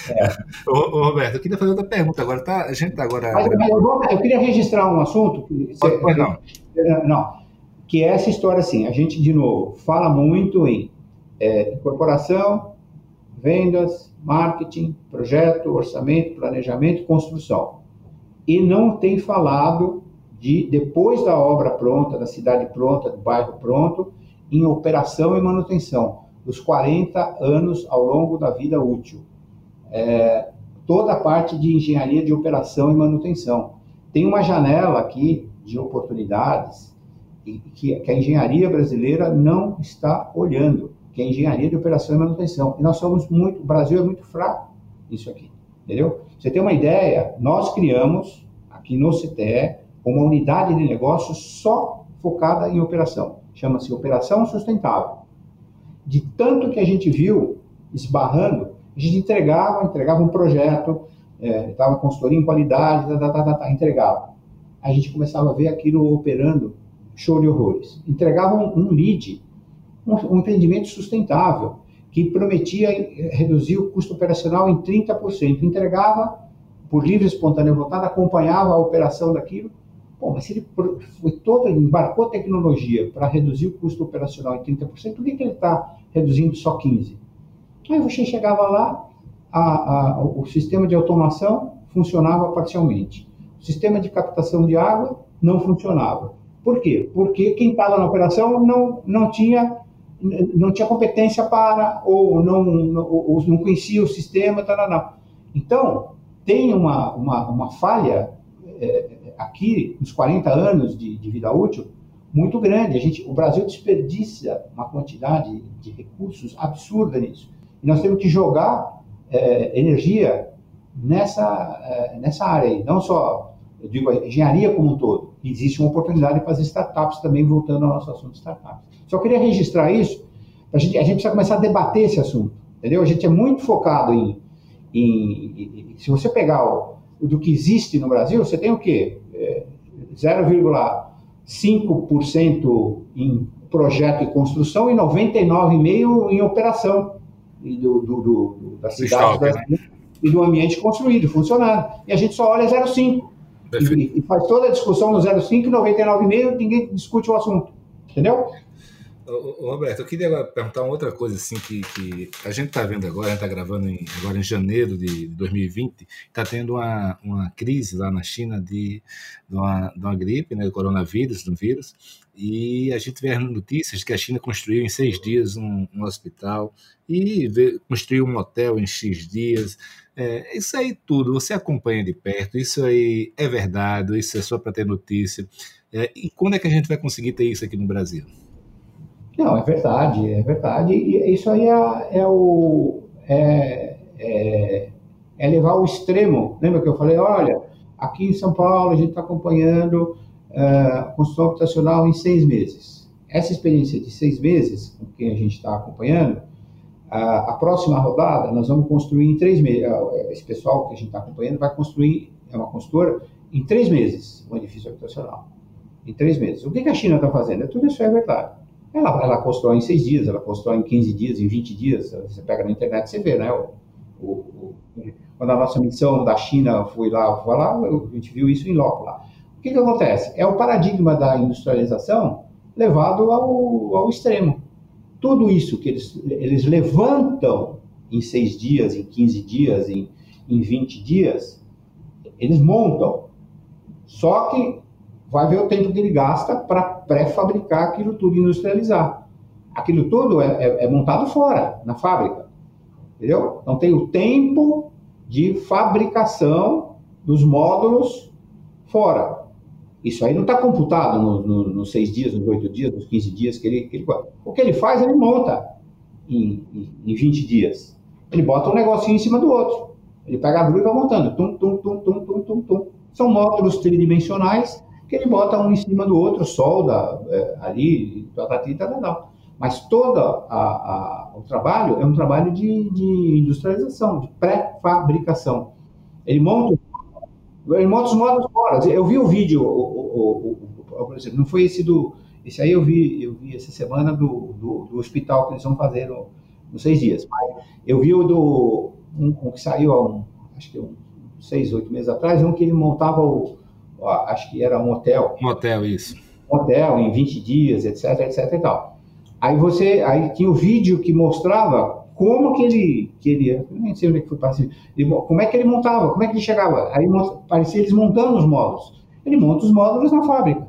S1: É. [LAUGHS] ô, ô, Roberto, eu queria fazer outra pergunta agora. Tá, a gente está agora. Mas,
S2: eu, vou, eu, queria registrar um assunto. Que,
S1: Pode, pois não.
S2: Não, que é essa história assim: a gente, de novo, fala muito em é, incorporação, vendas, marketing, projeto, orçamento, planejamento, construção. E não tem falado de, depois da obra pronta, da cidade pronta, do bairro pronto, em operação e manutenção, dos 40 anos ao longo da vida útil. É, toda a parte de engenharia de operação e manutenção. Tem uma janela aqui de oportunidades que, que a engenharia brasileira não está olhando que é engenharia de operação e manutenção. E nós somos muito, o Brasil é muito fraco nisso aqui, entendeu? Você tem uma ideia, nós criamos aqui no CTE uma unidade de negócio só focada em operação. Chama-se Operação Sustentável. De tanto que a gente viu esbarrando, a gente entregava, entregava um projeto, estava é, consultoria em qualidade, tá, tá, tá, tá, entregava. A gente começava a ver aquilo operando, show de horrores. Entregava um, um lead um, empreendimento sustentável, que prometia reduzir o custo operacional em 30%. Entregava por livre e espontânea vontade, acompanhava a operação daquilo. Bom, mas se ele foi todo, embarcou tecnologia para reduzir o custo operacional em 30%, por que, que ele está reduzindo só 15%? Aí você chegava lá, a, a, o sistema de automação funcionava parcialmente. O sistema de captação de água não funcionava. Por quê? Porque quem estava na operação não, não tinha não tinha competência para, ou não, ou não conhecia o sistema, não. Então, tem uma, uma, uma falha é, aqui, nos 40 anos de, de, vida útil, muito grande. A gente, o Brasil desperdiça uma quantidade de recursos absurda nisso. E nós temos que jogar é, energia nessa, é, nessa área aí, não só, eu digo, a engenharia como um todo. Existe uma oportunidade de fazer startups também, voltando ao nosso assunto de startups. Só queria registrar isso, a gente, a gente precisa começar a debater esse assunto, entendeu? A gente é muito focado em, em, em se você pegar o, do que existe no Brasil, você tem o quê? É, 0,5% em projeto e construção e 99,5% em operação do, do, do, da cidade né? e do ambiente construído, funcionando. E a gente só olha 0,5%. E, e, faz toda a discussão no 0,5% e 99,5% ninguém discute o assunto. Entendeu?
S1: Ô, Roberto, eu queria perguntar uma outra coisa assim que, que a gente está vendo agora, a gente está gravando em, agora em janeiro de 2020, está tendo uma, uma crise lá na China de, de, uma, de uma gripe, né, do coronavírus, do vírus, e a gente vê notícias que a China construiu em seis dias um, um hospital e vê, construiu um hotel em X dias. É, isso aí tudo, você acompanha de perto, isso aí é verdade, isso é só para ter notícia. É, e quando é que a gente vai conseguir ter isso aqui no Brasil?
S2: Não, é verdade, é verdade. E isso aí é, é o. É, é, é, levar ao extremo. Lembra que eu falei, olha, aqui em São Paulo a gente está acompanhando uh, a construção habitacional em seis meses. Essa experiência de seis meses, com quem a gente está acompanhando, uh, a próxima rodada nós vamos construir em três meses. Uh, esse pessoal que a gente está acompanhando vai construir, é uma construtora, em três meses, um edifício habitacional. Em três meses. O que, que a China está fazendo? Tudo isso é verdade. Ela, ela constrói em seis dias, ela constrói em 15 dias, em 20 dias. Você pega na internet, você vê, né? O, o, o, quando a nossa missão da China foi lá, foi lá, a gente viu isso em loco lá. O que, que acontece? É o paradigma da industrialização levado ao, ao extremo. Tudo isso que eles, eles levantam em seis dias, em 15 dias, em, em 20 dias, eles montam. Só que vai ver o tempo que ele gasta para pré-fabricar aquilo tudo, industrializar. Aquilo tudo é, é, é, montado fora, na fábrica. Entendeu? Então tem o tempo de fabricação dos módulos fora. Isso aí não está computado nos no, seis dias, nos oito dias, nos 15 dias que ele, que ele. O que ele faz, ele monta em, em, em 20 dias. Ele bota um negocinho em cima do outro. Ele pega a grua e vai montando. Tum, tum, tum, tum, tum, tum, tum. São módulos tridimensionais que ele bota um em cima do outro, solda é, ali, tal, tal, tal, tal. Mas todo o trabalho é um trabalho de, de industrialização, de pré-fabricação. Ele monta, ele monta os módulos fora. Eu vi o vídeo, o, o, o, por exemplo, não foi esse do. Esse aí eu vi, eu vi essa semana do, do, do hospital que eles vão fazer no, nos seis dias. Mas eu vi o do. Um, um que saiu há um, acho que um, seis, oito meses atrás, um que ele montava o. Acho que era um hotel.
S1: Um hotel, isso.
S2: Um hotel em 20 dias, etc, etc e tal. Aí você, aí tinha o vídeo que mostrava como que ele, que ele, nem sei onde é que foi parecido, como é que ele montava, como é que ele chegava. Aí parecia eles montando os módulos. Ele monta os módulos na fábrica,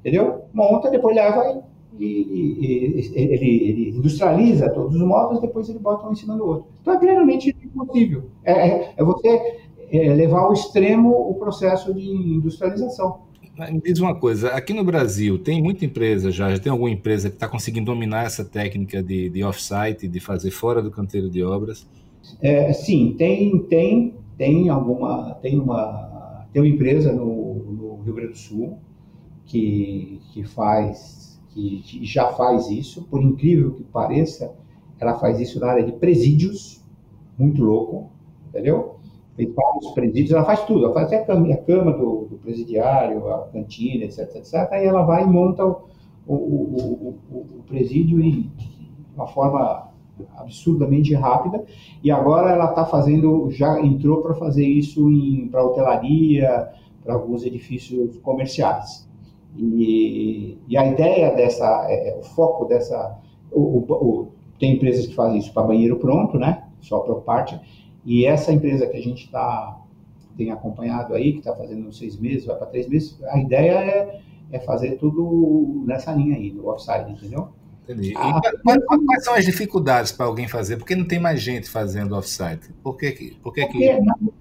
S2: entendeu? Monta, depois leva e, e, e ele, ele, industrializa todos os módulos, depois ele bota um em cima do outro. Então é plenamente impossível. É, é, é você é, levar ao extremo o processo de industrialização.
S1: Me diz uma coisa, aqui no Brasil tem muita empresa já, já tem alguma empresa que está conseguindo dominar essa técnica de, de off-site, de fazer fora do canteiro de obras?
S2: É, sim, tem, tem, tem alguma, tem uma, tem uma empresa no, no Rio Grande do Sul que, que faz, que já faz isso, por incrível que pareça, ela faz isso na área de presídios, muito louco, entendeu? Tem vários presídios, ela faz tudo, ela faz até a cama, a cama do, do, presidiário, a cantina, etc, etc. Aí ela vai e monta o, o, o, o presídio de uma forma absurdamente rápida. E agora ela está fazendo, já entrou para fazer isso para hotelaria, para alguns edifícios comerciais. E, e, a ideia dessa, é, é o foco dessa, o, o, tem empresas que fazem isso para banheiro pronto, né? Só para parte e essa empresa que a gente está tem acompanhado aí, que está fazendo seis meses, vai para três meses, a ideia é, é fazer tudo nessa linha aí, no offside, entendeu?
S1: Entendi. Ah, quais, quais, são as dificuldades para alguém fazer? Por que não tem mais gente fazendo offsite? Por que, que, por que, que...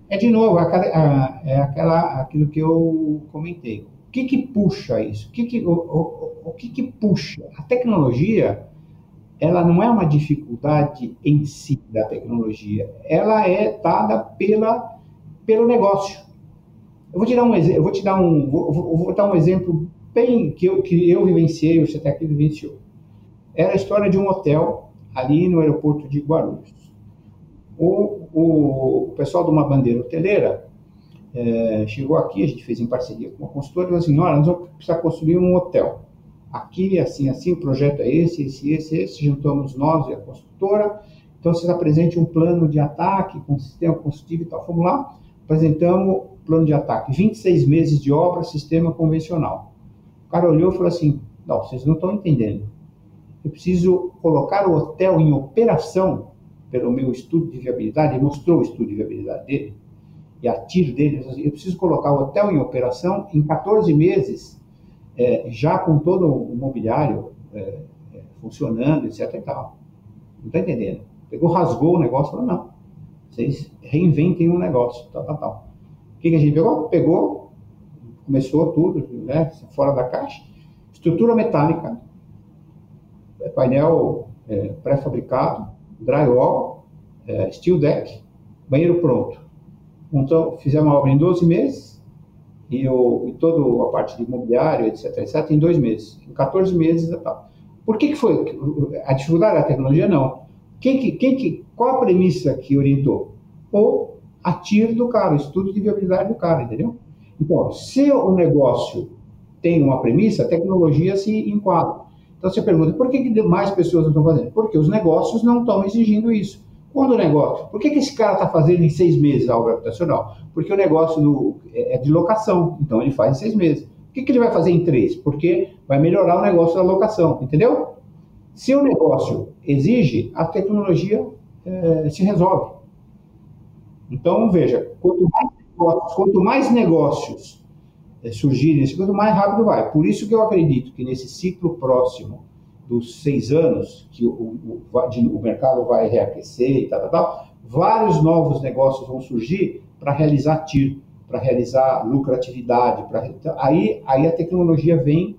S2: É de novo, é aquela, aquilo que eu comentei. O que, que puxa isso? O que, que, o, o, o que, que puxa? A tecnologia ela não é uma dificuldade em si da tecnologia, ela é dada pela, pelo negócio. Eu vou te dar um exemplo, vou te dar um, vou, vou dar um exemplo bem que eu, que eu vivenciei, o CETEC vivenciou. Era a história de um hotel ali no aeroporto de Guarulhos. O, o, o pessoal de uma bandeira hoteleira é, chegou aqui, a gente fez em parceria com uma consultora e falou assim, olha, nós vamos precisar construir um hotel aqui, assim, assim, o projeto é esse, esse, esse, esse, juntamos nós e a construtora, então vocês apresentem um plano de ataque com sistema construtivo e tal, vamos lá, apresentamos plano de ataque, 26 meses de obra, sistema convencional. O cara olhou e falou assim, não, vocês não estão entendendo, eu preciso colocar o hotel em operação pelo meu estudo de viabilidade, ele mostrou o estudo de viabilidade dele, e a tiro dele, eu preciso colocar o hotel em operação em 14 meses, é, já com todo o mobiliário é, é, funcionando, etc e tal. Não está entendendo? Pegou, rasgou o negócio falou, não, vocês reinventem um negócio, tal, tal, tal. O que, que a gente pegou? Pegou, começou tudo, né, fora da caixa, estrutura metálica, é, painel é, pré-fabricado, drywall, é, steel deck, banheiro pronto. Então, fizemos uma obra em 12 meses, e, o, e toda a parte de imobiliário, etc, etc, em dois meses. Em 14 meses tal. Por que, que foi? A dificuldade da tecnologia, não. Quem que, quem que, qual a premissa que orientou? O atiro do cara, o estudo de viabilidade do cara, entendeu? Então, se o negócio tem uma premissa, a tecnologia se enquadra. Então você pergunta, por que, que mais pessoas não estão fazendo? Porque os negócios não estão exigindo isso. Quando o negócio, por que, que esse cara está fazendo em seis meses a obra habitacional? Porque o negócio do, é, é de locação, então ele faz em seis meses. Por que, que ele vai fazer em três? Porque vai melhorar o negócio da locação, entendeu? Se o negócio exige, a tecnologia é, se resolve. Então, veja, quanto mais negócios, quanto mais negócios é, surgirem, quanto mais rápido vai. Por isso que eu acredito que nesse ciclo próximo dos seis anos, que o, o, o mercado vai reaquecer e tal, tal, tal, vários novos negócios vão surgir para realizar tiro. para realizar lucratividade. Pra, então, aí, aí a tecnologia vem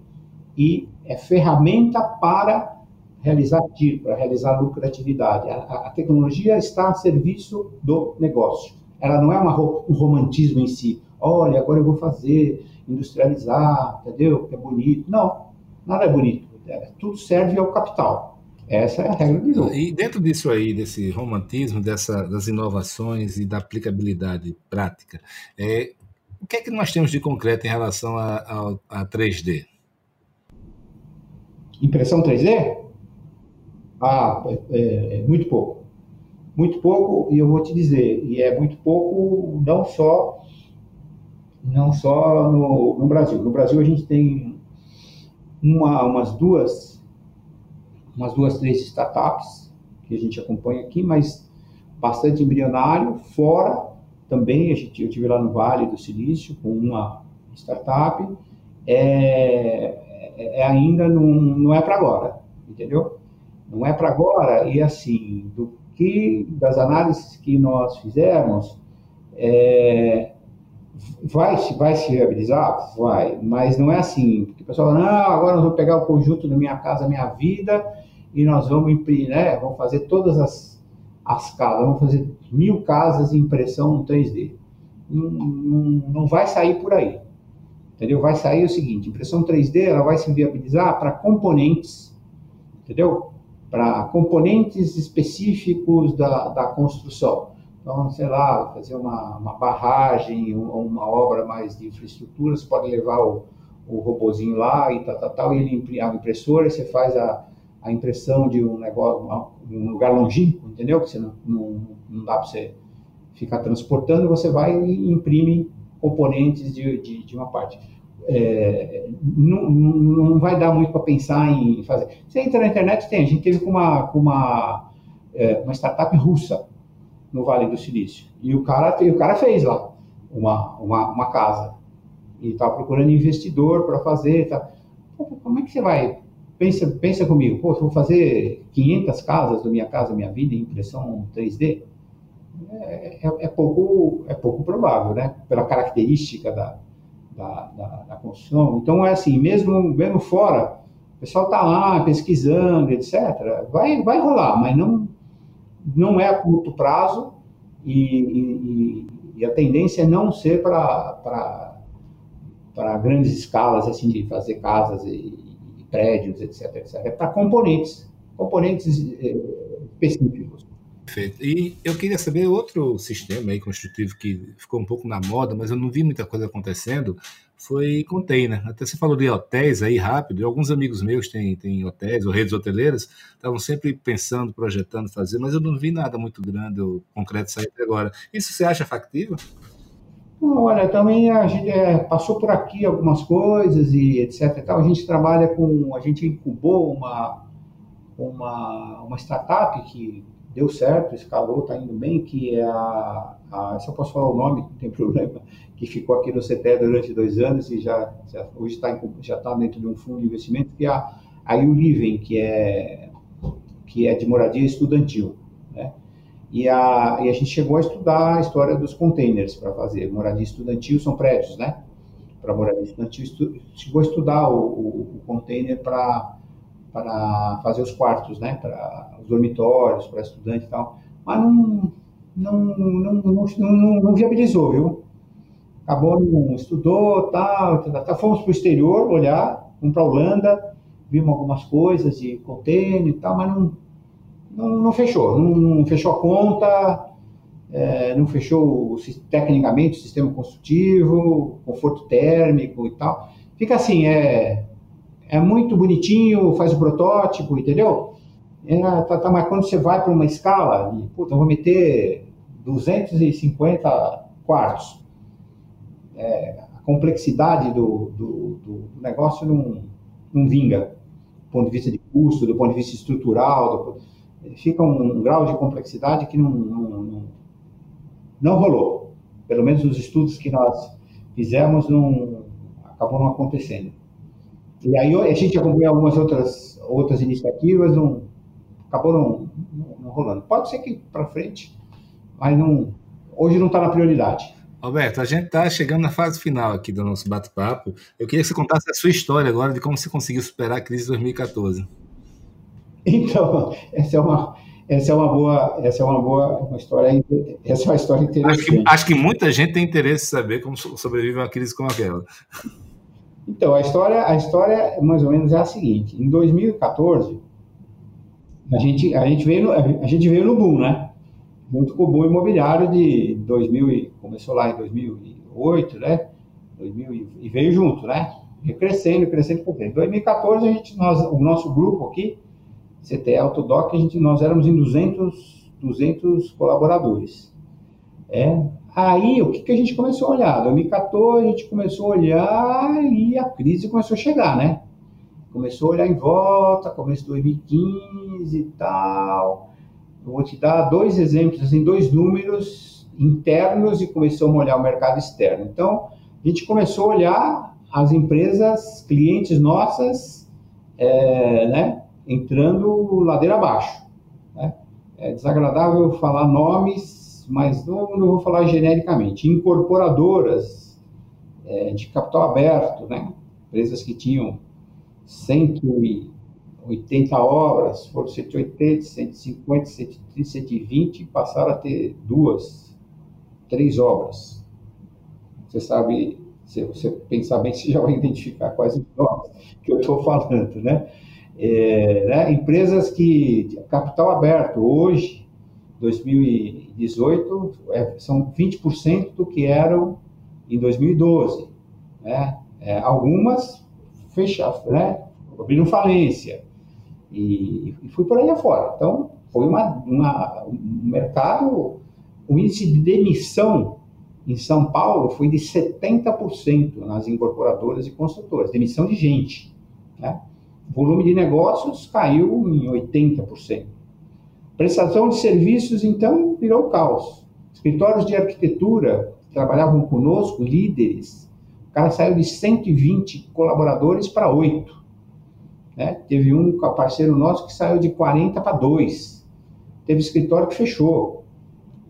S2: e é ferramenta para realizar tiro, para realizar lucratividade. A, a, tecnologia está a serviço do negócio. Ela não é uma, um romantismo em si. Olha, agora eu vou fazer, industrializar, entendeu? É bonito. Não, nada é bonito. É, tudo serve ao capital. Essa é a regra do jogo.
S1: E dentro disso aí, desse romantismo, dessa, das inovações e da aplicabilidade prática, é, o que é que nós temos de concreto em relação a, a, a 3D?
S2: Impressão 3D? Ah, é, é, muito pouco. Muito pouco, e eu vou te dizer, e é muito pouco não só não só no, no Brasil. No Brasil a gente tem uma, umas duas umas duas, três startups que a gente acompanha aqui, mas bastante embrionário. Fora também, a gente, eu tive lá no Vale do Silício com uma startup. É, é, é ainda não, não é para agora, entendeu? Não é para agora e assim do que das análises que nós fizemos é, vai vai se viabilizar, vai, mas não é assim o pessoal não agora nós vamos pegar o conjunto da minha casa, minha vida e nós vamos imprimir, né? Vamos fazer todas as, as casas, vamos fazer mil casas em impressão 3D. Não, não, não vai sair por aí. Entendeu? Vai sair o seguinte: impressão 3D ela vai se viabilizar para componentes, entendeu? Para componentes específicos da, da construção. Então, sei lá, fazer uma, uma barragem uma obra mais de infraestrutura, você pode levar o, o robozinho lá e tal, tal, tal, e ele a impressora, você faz a, a impressão de um negócio, um lugar longínquo, entendeu? Que você não, não, não dá para você ficar transportando, você vai e imprime componentes de, de, de uma parte. É, não, não vai dar muito para pensar em fazer. Você entra na internet, tem. A gente teve com uma, com uma, é, uma startup russa no Vale do Silício. E o cara, o cara fez lá uma, uma, uma casa. E estava procurando investidor para fazer. Tá. Como é que você vai pensa, pensa comigo, pô, vou fazer 500 casas da minha casa, minha vida em impressão 3D? É, é, é, pouco, é pouco provável, né? Pela característica da, da, da, da construção. Então, é assim, mesmo, mesmo fora, o pessoal está lá pesquisando, etc. Vai, vai rolar, mas não, não é a curto prazo e, e, e a tendência é não ser para grandes escalas, assim, de fazer casas e, prédios, etc, etc. É para componentes, componentes eh, específicos.
S1: Perfeito. E eu queria saber outro sistema aí construtivo que ficou um pouco na moda, mas eu não vi muita coisa acontecendo, foi container. Até você falou de hotéis aí rápido, e alguns amigos meus têm, têm hotéis ou redes hoteleiras, estavam sempre pensando, projetando fazer, mas eu não vi nada muito grande ou concreto sair até agora. Isso você acha factível?
S2: Olha, também a gente é, passou por aqui algumas coisas e etc. E tal. A gente trabalha com, a gente incubou uma, uma, uma startup que deu certo, escalou, está indo bem, que é a, a, se eu posso falar o nome, não tem [LAUGHS] problema, que ficou aqui no CTE durante dois anos e já, já hoje está já tá dentro de um fundo de investimento, que é a, a Ulivem, que é, que é de moradia estudantil. E a, e a gente chegou a estudar a história dos containers para fazer. Moradia estudantil são prédios, né? Para moradia estudantil, estu, chegou a estudar o, o, o container para fazer os quartos, né? Para os dormitórios, para estudante e tal. Mas não, não, não, não, não, não viabilizou, viu? Acabou, não estudou, tal, tal, tal. Fomos para o exterior olhar, fomos para a Holanda, vimos algumas coisas de container e tal, mas não não, não fechou, não, não, fechou a conta, é, não fechou tecnicamente o sistema construtivo, conforto térmico e tal. Fica assim, é, é muito bonitinho, faz o protótipo, entendeu? É, tá, tá, mas quando você vai para uma escala, e, puta, eu vou meter 250 quartos, é, a complexidade do, do, do, negócio não, não vinga, do ponto de vista de custo, do ponto de vista estrutural, do, fica um, um grau de complexidade que não, não, não, não, rolou. Pelo menos os estudos que nós fizemos não acabou não acontecendo. E aí a gente acompanhou algumas outras outras iniciativas, não acabou não, não, não rolando. Pode ser que para frente, mas não hoje não está na prioridade.
S1: Alberto, a gente está chegando na fase final aqui do nosso bate-papo. Eu queria que você contasse a sua história agora de como você conseguiu superar a crise de 2014. [LAUGHS]
S2: Então, essa é uma, essa é uma boa, essa é uma boa uma história, essa é uma história interessante.
S1: Acho que, acho que muita gente tem interesse em saber como sobrevive uma crise como aquela.
S2: Então, a história, a história mais ou menos é a seguinte: em 2014, a gente, a gente veio, no, a gente veio no boom, né? Junto com o boom imobiliário de 2000 começou lá em 2008, né? 2000, e veio junto, né? E crescendo, crescendo, crescendo. Em 2014, a gente, nós, o nosso grupo aqui, CTE Autodoc, a gente, nós éramos em 200, 200 colaboradores. É, aí, o que, que a gente começou a olhar? Em 2014, a gente começou a olhar e a crise começou a chegar, né? Começou a olhar em volta, começo de 2015 e tal. Eu vou te dar dois exemplos, assim, dois números internos e começou a olhar o mercado externo. Então, a gente começou a olhar as empresas, clientes nossas, é, né? Entrando ladeira abaixo. Né? É desagradável falar nomes, mas não, não vou falar genericamente. Incorporadoras é, de capital aberto, né? empresas que tinham 180 obras, foram 180, 150, 130, 120, passaram a ter duas, três obras. Você sabe, se você pensar bem, você já vai identificar quais nomes que eu estou falando, né? É, né, empresas que capital aberto hoje, 2018, é, são 20% do que eram em 2012. Né? É, algumas fecharam, né? abriram falência e, e fui por aí afora. Então, foi uma, uma, um mercado, o índice de demissão em São Paulo foi de 70% nas incorporadoras e construtoras, demissão de gente. Né? Volume de negócios caiu em 80%. Prestação de serviços, então, virou caos. Escritórios de arquitetura que trabalhavam conosco, líderes, o cara saiu de 120 colaboradores para 8. Né? Teve um parceiro nosso que saiu de 40 para 2. Teve escritório que fechou.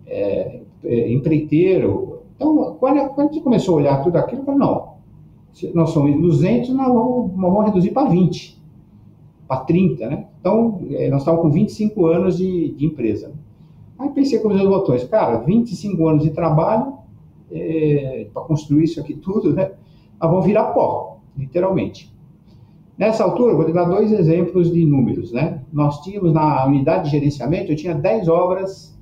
S2: É, é, empreiteiro. Então, quando, quando a gente começou a olhar tudo aquilo, eu falei, não, nós somos 200, nós vamos, nós vamos reduzir para 20 para 30, né? Então, é, nós estávamos com 25 anos de, de empresa. Aí pensei com os meus botões, cara, 25 anos de trabalho é, para construir isso aqui tudo, né? Nós vamos virar pó, literalmente. Nessa altura, vou te dar dois exemplos de números, né? Nós tínhamos na unidade de gerenciamento, eu tinha 10 obras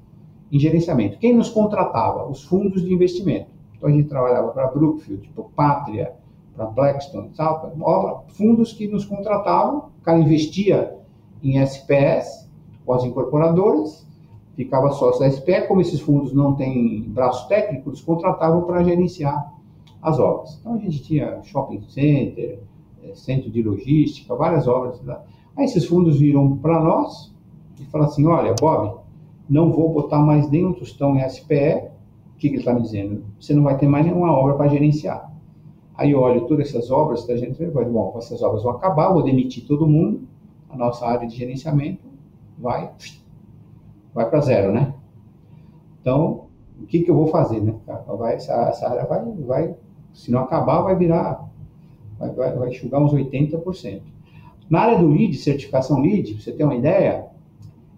S2: em gerenciamento. Quem nos contratava? Os fundos de investimento. Então, a gente trabalhava para Brookfield, tipo Pátria, para Blackstone, tal, obra, fundos que nos contratavam, cara investia em SPS, ou as incorporadoras, ficava sócio da SPE, como esses fundos não têm braço técnico, eles contratavam para gerenciar as obras. Então a gente tinha shopping center, eh, centro de logística, várias obras. Aí esses fundos viram para nós e falaram assim, olha, Bob, não vou botar mais nenhum tostão em SPE, o que, que ele está me dizendo? Você não vai ter mais nenhuma obra para gerenciar. Aí eu olho todas essas obras da gente, vai, bom, essas obras vão acabar, vou demitir todo mundo, a nossa área de gerenciamento vai, vai para zero, né? Então, o que, que eu vou fazer, né? Vai, essa, essa área vai, vai, se não acabar, vai virar, vai, vai, vai enxugar uns 80%. Na área do LEED, certificação LEED, você tem uma ideia,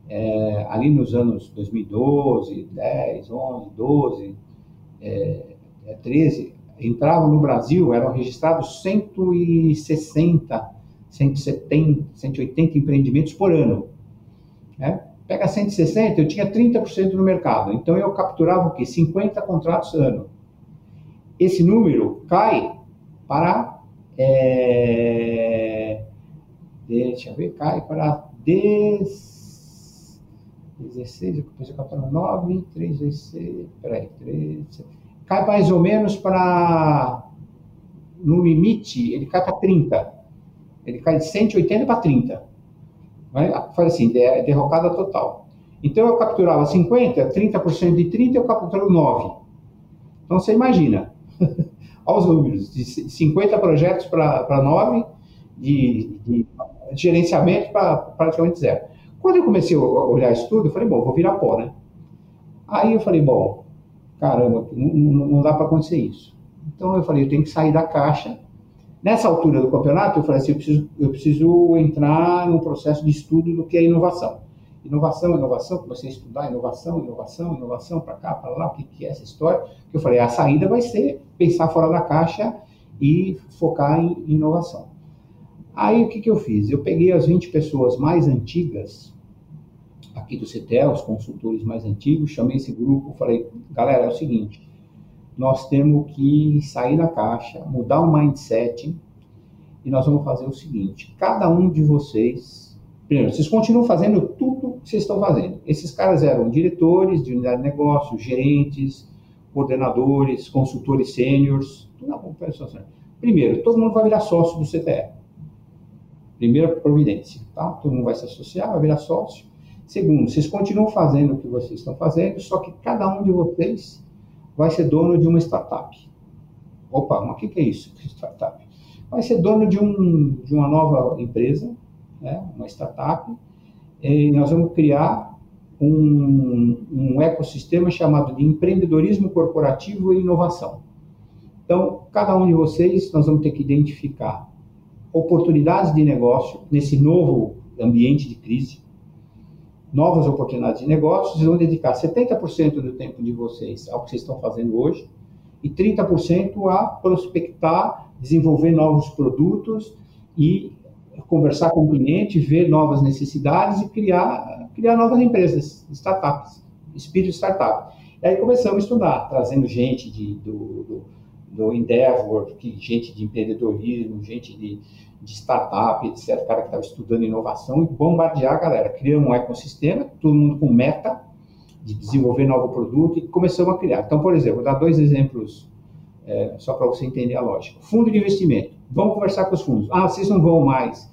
S2: é, ali nos anos 2012, 10, 11, 12, é, 13, entravam no Brasil, eram registrados 160, 170, 180 empreendimentos por ano. Né? Pega 160, eu tinha 30% no mercado, então eu capturava o quê? 50 contratos ano. Esse número cai para. É, deixa eu ver, cai para 10, 16, depois eu capturo 9, 3 vezes 6, peraí, 3, 7, cai mais ou menos para. No limite, ele cai para 30. Ele cai de 180 para 30. Faz assim, derrocada total. Então eu capturava 50, 30% de 30, eu capturo 9. Então você imagina. [LAUGHS] Olha os números: de 50 projetos para 9, de, de, de gerenciamento para praticamente zero. Quando eu comecei a olhar isso tudo, eu falei, bom, vou virar pó, né? Aí eu falei, bom, caramba, não, não, dá para acontecer isso. Então eu falei, eu tenho que sair da caixa. Nessa altura do campeonato, eu falei assim, eu preciso, eu preciso entrar no processo de estudo do que é inovação. Inovação, inovação, comecei a estudar inovação, inovação, inovação, para cá, para lá, o que, que é essa história. Eu falei, a saída vai ser pensar fora da caixa e focar em inovação. Aí o que, que eu fiz? Eu peguei as 20 pessoas mais antigas aqui do CETEL, os consultores mais antigos, chamei esse grupo, falei, galera, é o seguinte, nós temos que sair da caixa, mudar o mindset e nós vamos fazer o seguinte, cada um de vocês, primeiro, vocês continuam fazendo tudo que vocês estão fazendo. Esses caras eram diretores de unidade de negócio, gerentes, coordenadores, consultores sêniores, tudo na computação. Primeiro, todo mundo vai virar sócio do CTE. Primeira providência, tá? Todo mundo vai se associar, vai virar sócio. Segundo, vocês continuam fazendo o que vocês estão fazendo, só que cada um de vocês vai ser dono de uma startup. Opa, mas o que, que é isso? Startup. Vai ser dono de, um, de uma nova empresa, né? uma startup, e nós vamos criar um, um ecossistema chamado de empreendedorismo corporativo e inovação. Então, cada um de vocês, nós vamos ter que identificar oportunidades de negócio nesse novo ambiente de crise, novas oportunidades de negócio, vocês vão dedicar 70% do tempo de vocês ao que vocês estão fazendo hoje e 30% a prospectar, desenvolver novos produtos e conversar com o cliente, ver novas necessidades e criar, criar novas empresas, startups, espírito startup. E aí começamos a estudar, trazendo gente de, do, do, do Endeavor, gente de empreendedorismo, gente de, de startup, etc., cara que estava estudando inovação e bombardear a galera. Criamos um ecossistema, todo mundo com meta de desenvolver novo produto e começamos a criar. Então, por exemplo, vou dar dois exemplos é, só para você entender a lógica. Fundo de investimento. Vamos conversar com os fundos. Ah, vocês não vão mais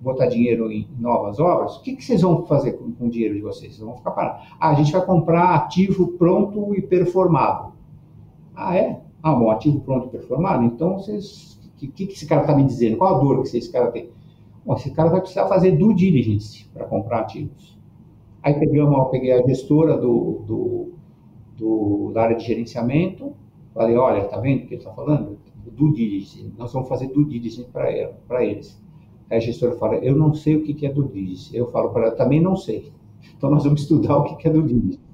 S2: botar dinheiro em novas obras? O que, que vocês vão fazer com, com o dinheiro de vocês? Vocês vão ficar parados. Ah, a gente vai comprar ativo pronto e performado. Ah, é? Ah, bom, ativo pronto e performado? Então, vocês que, que, esse cara está me dizendo? Qual a dor que esse cara tem? Bom, esse cara vai precisar fazer due diligence para comprar ativos. Aí pegamos, peguei a gestora do, do, do, da área de gerenciamento, falei, olha, tá vendo o que ele está falando? Due diligence, nós vamos fazer due diligence para eles. Aí a gestora fala, eu não sei o que, que é due diligence. Eu falo para ela, também não sei. Então nós vamos [LAUGHS] estudar o que, que é due diligence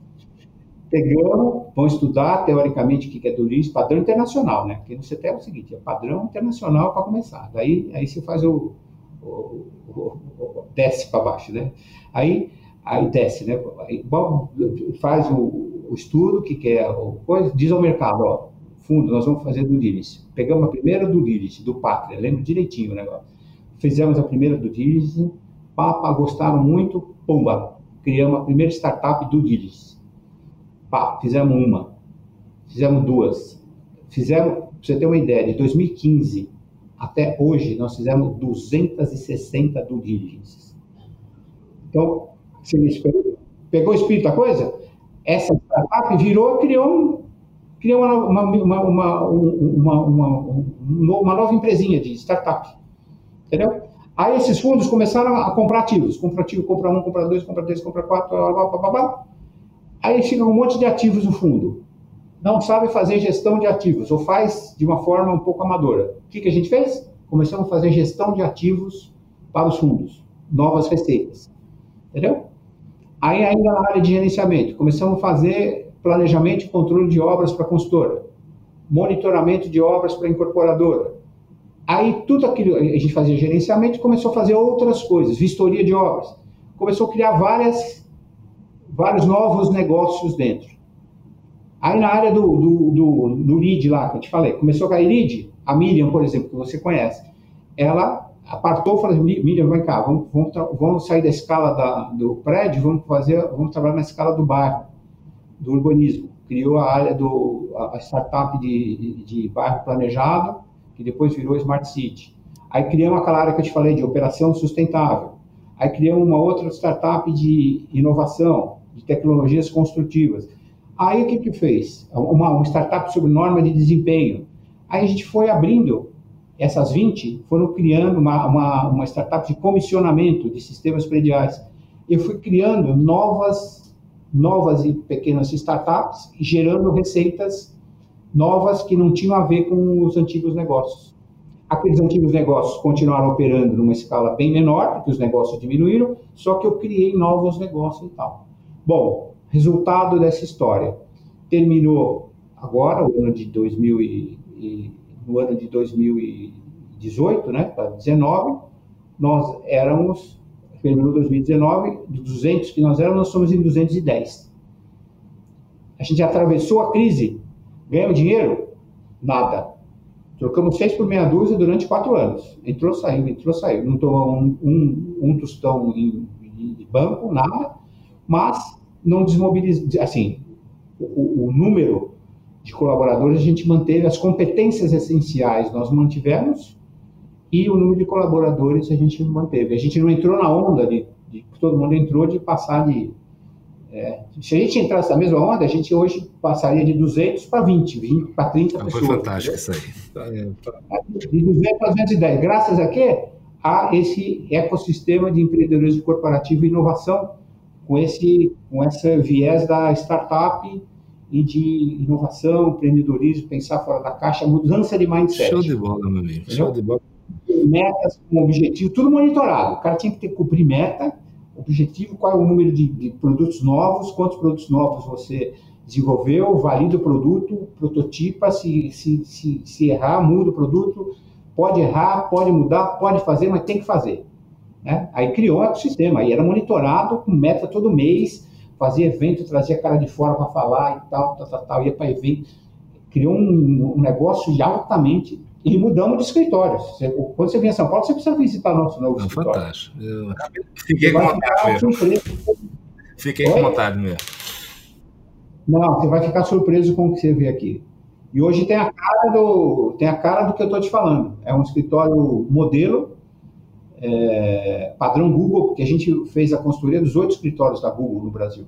S2: pegamos, vão estudar teoricamente o que é turismo, padrão internacional, né? Porque no CETE é o seguinte, é padrão internacional para começar. Daí aí você faz o, o, o, o desce para baixo, né? Aí aí desce, né? Aí, bom, faz o, estudo, que, que é coisa, diz ao mercado, ó, fundo, nós vamos fazer do diligence. Pegamos a primeira do diligence, do Pátria, lembro direitinho o negócio. Fizemos a primeira do diligence, papa, gostaram muito, pumba, criamos a primeira startup do diligence Pá, fizemos uma, fizemos duas. Fizemos, para você ter uma ideia, de 2015 até hoje, nós fizemos 260 due diligences. Então, pegou o espírito da coisa? Essa startup virou, criou, criou uma, uma, uma, nova empresinha de startup. Entendeu? Aí esses fundos começaram a comprar ativos. Compra ativo, compra um, compra dois, compra três, compra quatro, blá, blá, blá, blá. Aí fica um monte de ativos no fundo. Não sabe fazer gestão de ativos, ou faz de uma forma um pouco amadora. O que, que a gente fez? Começamos a fazer gestão de ativos para os fundos, novas receitas. Entendeu? Aí, ainda na área de gerenciamento, começamos a fazer planejamento e controle de obras para a consultora, monitoramento de obras para a incorporadora. Aí, tudo aquilo, a gente fazia gerenciamento e começou a fazer outras coisas, vistoria de obras. Começou a criar várias vários novos negócios dentro. Aí na área do, do, do, do lead lá, que eu te falei, começou a cair lead, a Miriam, por exemplo, que você conhece, ela apartou e falou assim, Miriam, vem cá, vamos, vamos, vamos sair da escala da, do prédio, vamos fazer, vamos trabalhar na escala do bairro, do urbanismo. Criou a área do a startup de, de bairro planejado, que depois virou Smart City. Aí criamos aquela área que eu te falei de operação sustentável. Aí criamos uma outra startup de inovação, de tecnologias construtivas. Aí o que que fez? Uma, uma startup sobre norma de desempenho. Aí a gente foi abrindo, essas 20 foram criando uma, uma, uma startup de comissionamento de sistemas prediais. Eu fui criando novas novas e pequenas startups, gerando receitas novas que não tinham a ver com os antigos negócios. Aqueles antigos negócios continuaram operando numa escala bem menor, porque os negócios diminuíram, só que eu criei novos negócios e tal. Bom, resultado dessa história. Terminou agora, o ano de 2000 e, e, no ano de 2018, né, para 19, nós éramos, terminou 2019, de 200 que nós éramos, nós somos em 210. A gente atravessou a crise, ganhamos dinheiro? Nada. Trocamos seis por meia dúzia durante quatro anos. Entrou, saiu, entrou, saiu. Não tomou um, um, um tostão em, em banco, nada, mas não desmobilizou, assim, o, o, número de colaboradores a gente manteve, as competências essenciais nós mantivemos e o número de colaboradores a gente manteve. A gente não entrou na onda de, de todo mundo entrou de passar de é, se a gente entrasse na mesma onda, a gente hoje passaria de 200 para 20, 20 para 30
S1: Não,
S2: pessoas.
S1: Foi fantástico isso aí.
S2: De 200 para 210. Graças a quê? A esse ecossistema de empreendedorismo corporativo e inovação com esse, com esse viés da startup e de inovação, empreendedorismo, pensar fora da caixa, mudança de mindset.
S1: Show de bola, meu amigo. Show de bola.
S2: Metas com objetivo, tudo monitorado. O cara tinha que ter cumprir meta, objetivo, qual é o número de, de produtos novos, quantos produtos novos você desenvolveu, valida o produto, prototipa, se, se, se, se errar, muda o produto, pode errar, pode mudar, pode fazer, mas tem que fazer. Né? Aí criou o ecossistema, aí era monitorado com meta todo mês, fazia evento, trazia cara de fora para falar e tal, tal, tal, tal ia para evento. Criou um, um, negócio de altamente. E mudamos de escritório. Você, quando você vem a São Paulo, você precisa visitar nosso novo Não, escritório.
S1: Fantástico. Eu fiquei com vontade mesmo. Fiquei com vontade mesmo.
S2: Não, você vai ficar surpreso com o que você vê aqui. E hoje tem a cara do, tem a cara do que eu estou te falando. É um escritório modelo é, padrão Google, porque a gente fez a consultoria dos oito escritórios da Google no Brasil.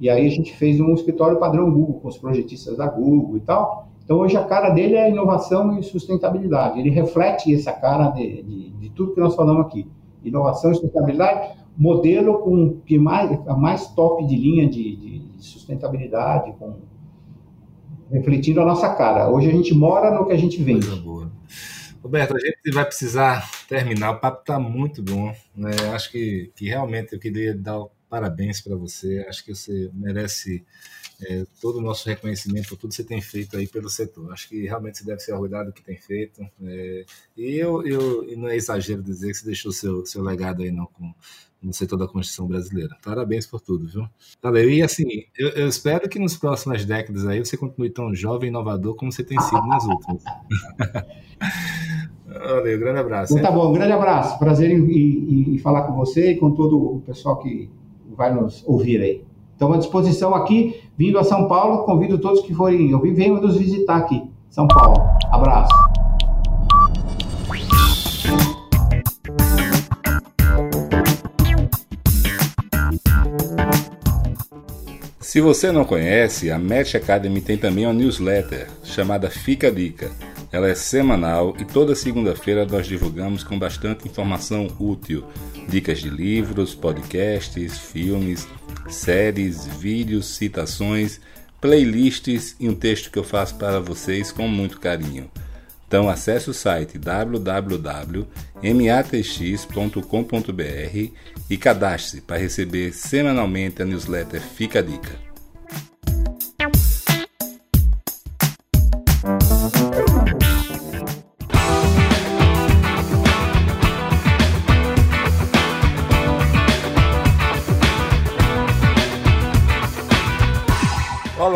S2: E aí a gente fez um escritório padrão Google, com os projetistas da Google e tal. Então hoje a cara dele é inovação e sustentabilidade. Ele reflete essa cara de, de, de tudo que nós falamos aqui. Inovação e sustentabilidade, modelo com que mais, a mais top de linha de, de, de sustentabilidade, com, refletindo a nossa cara. Hoje a gente mora no que a gente vende.
S1: Roberto, a gente vai precisar terminar. O papo está muito bom. Né? Acho que, que realmente eu queria dar parabéns para você. Acho que você merece é, todo o nosso reconhecimento por tudo que você tem feito aí pelo setor. Acho que realmente você deve ser orgulhado do que tem feito. É, e eu, eu e não é exagero dizer que você deixou seu, seu legado aí não com, no setor da construção brasileira. Parabéns por tudo, viu? Valeu. E assim, eu, eu, espero que nas próximas décadas aí você continue tão jovem e inovador como você tem sido nas últimas. [LAUGHS] Valeu, grande abraço.
S2: Então, tá bom, um grande abraço. Prazer em, em, em, falar com você e com todo o pessoal que vai nos ouvir aí. Estamos à disposição aqui, vindo a São Paulo. Convido todos que forem ouvir, venham nos visitar aqui, São Paulo. Abraço.
S1: Se você não conhece, a Match Academy tem também uma newsletter chamada Fica a Dica. Ela é semanal e toda segunda-feira nós divulgamos com bastante informação útil, dicas de livros, podcasts, filmes, séries, vídeos, citações, playlists e um texto que eu faço para vocês com muito carinho. Então acesse o site www.matx.com.br e cadastre-se para receber semanalmente a newsletter Fica a Dica.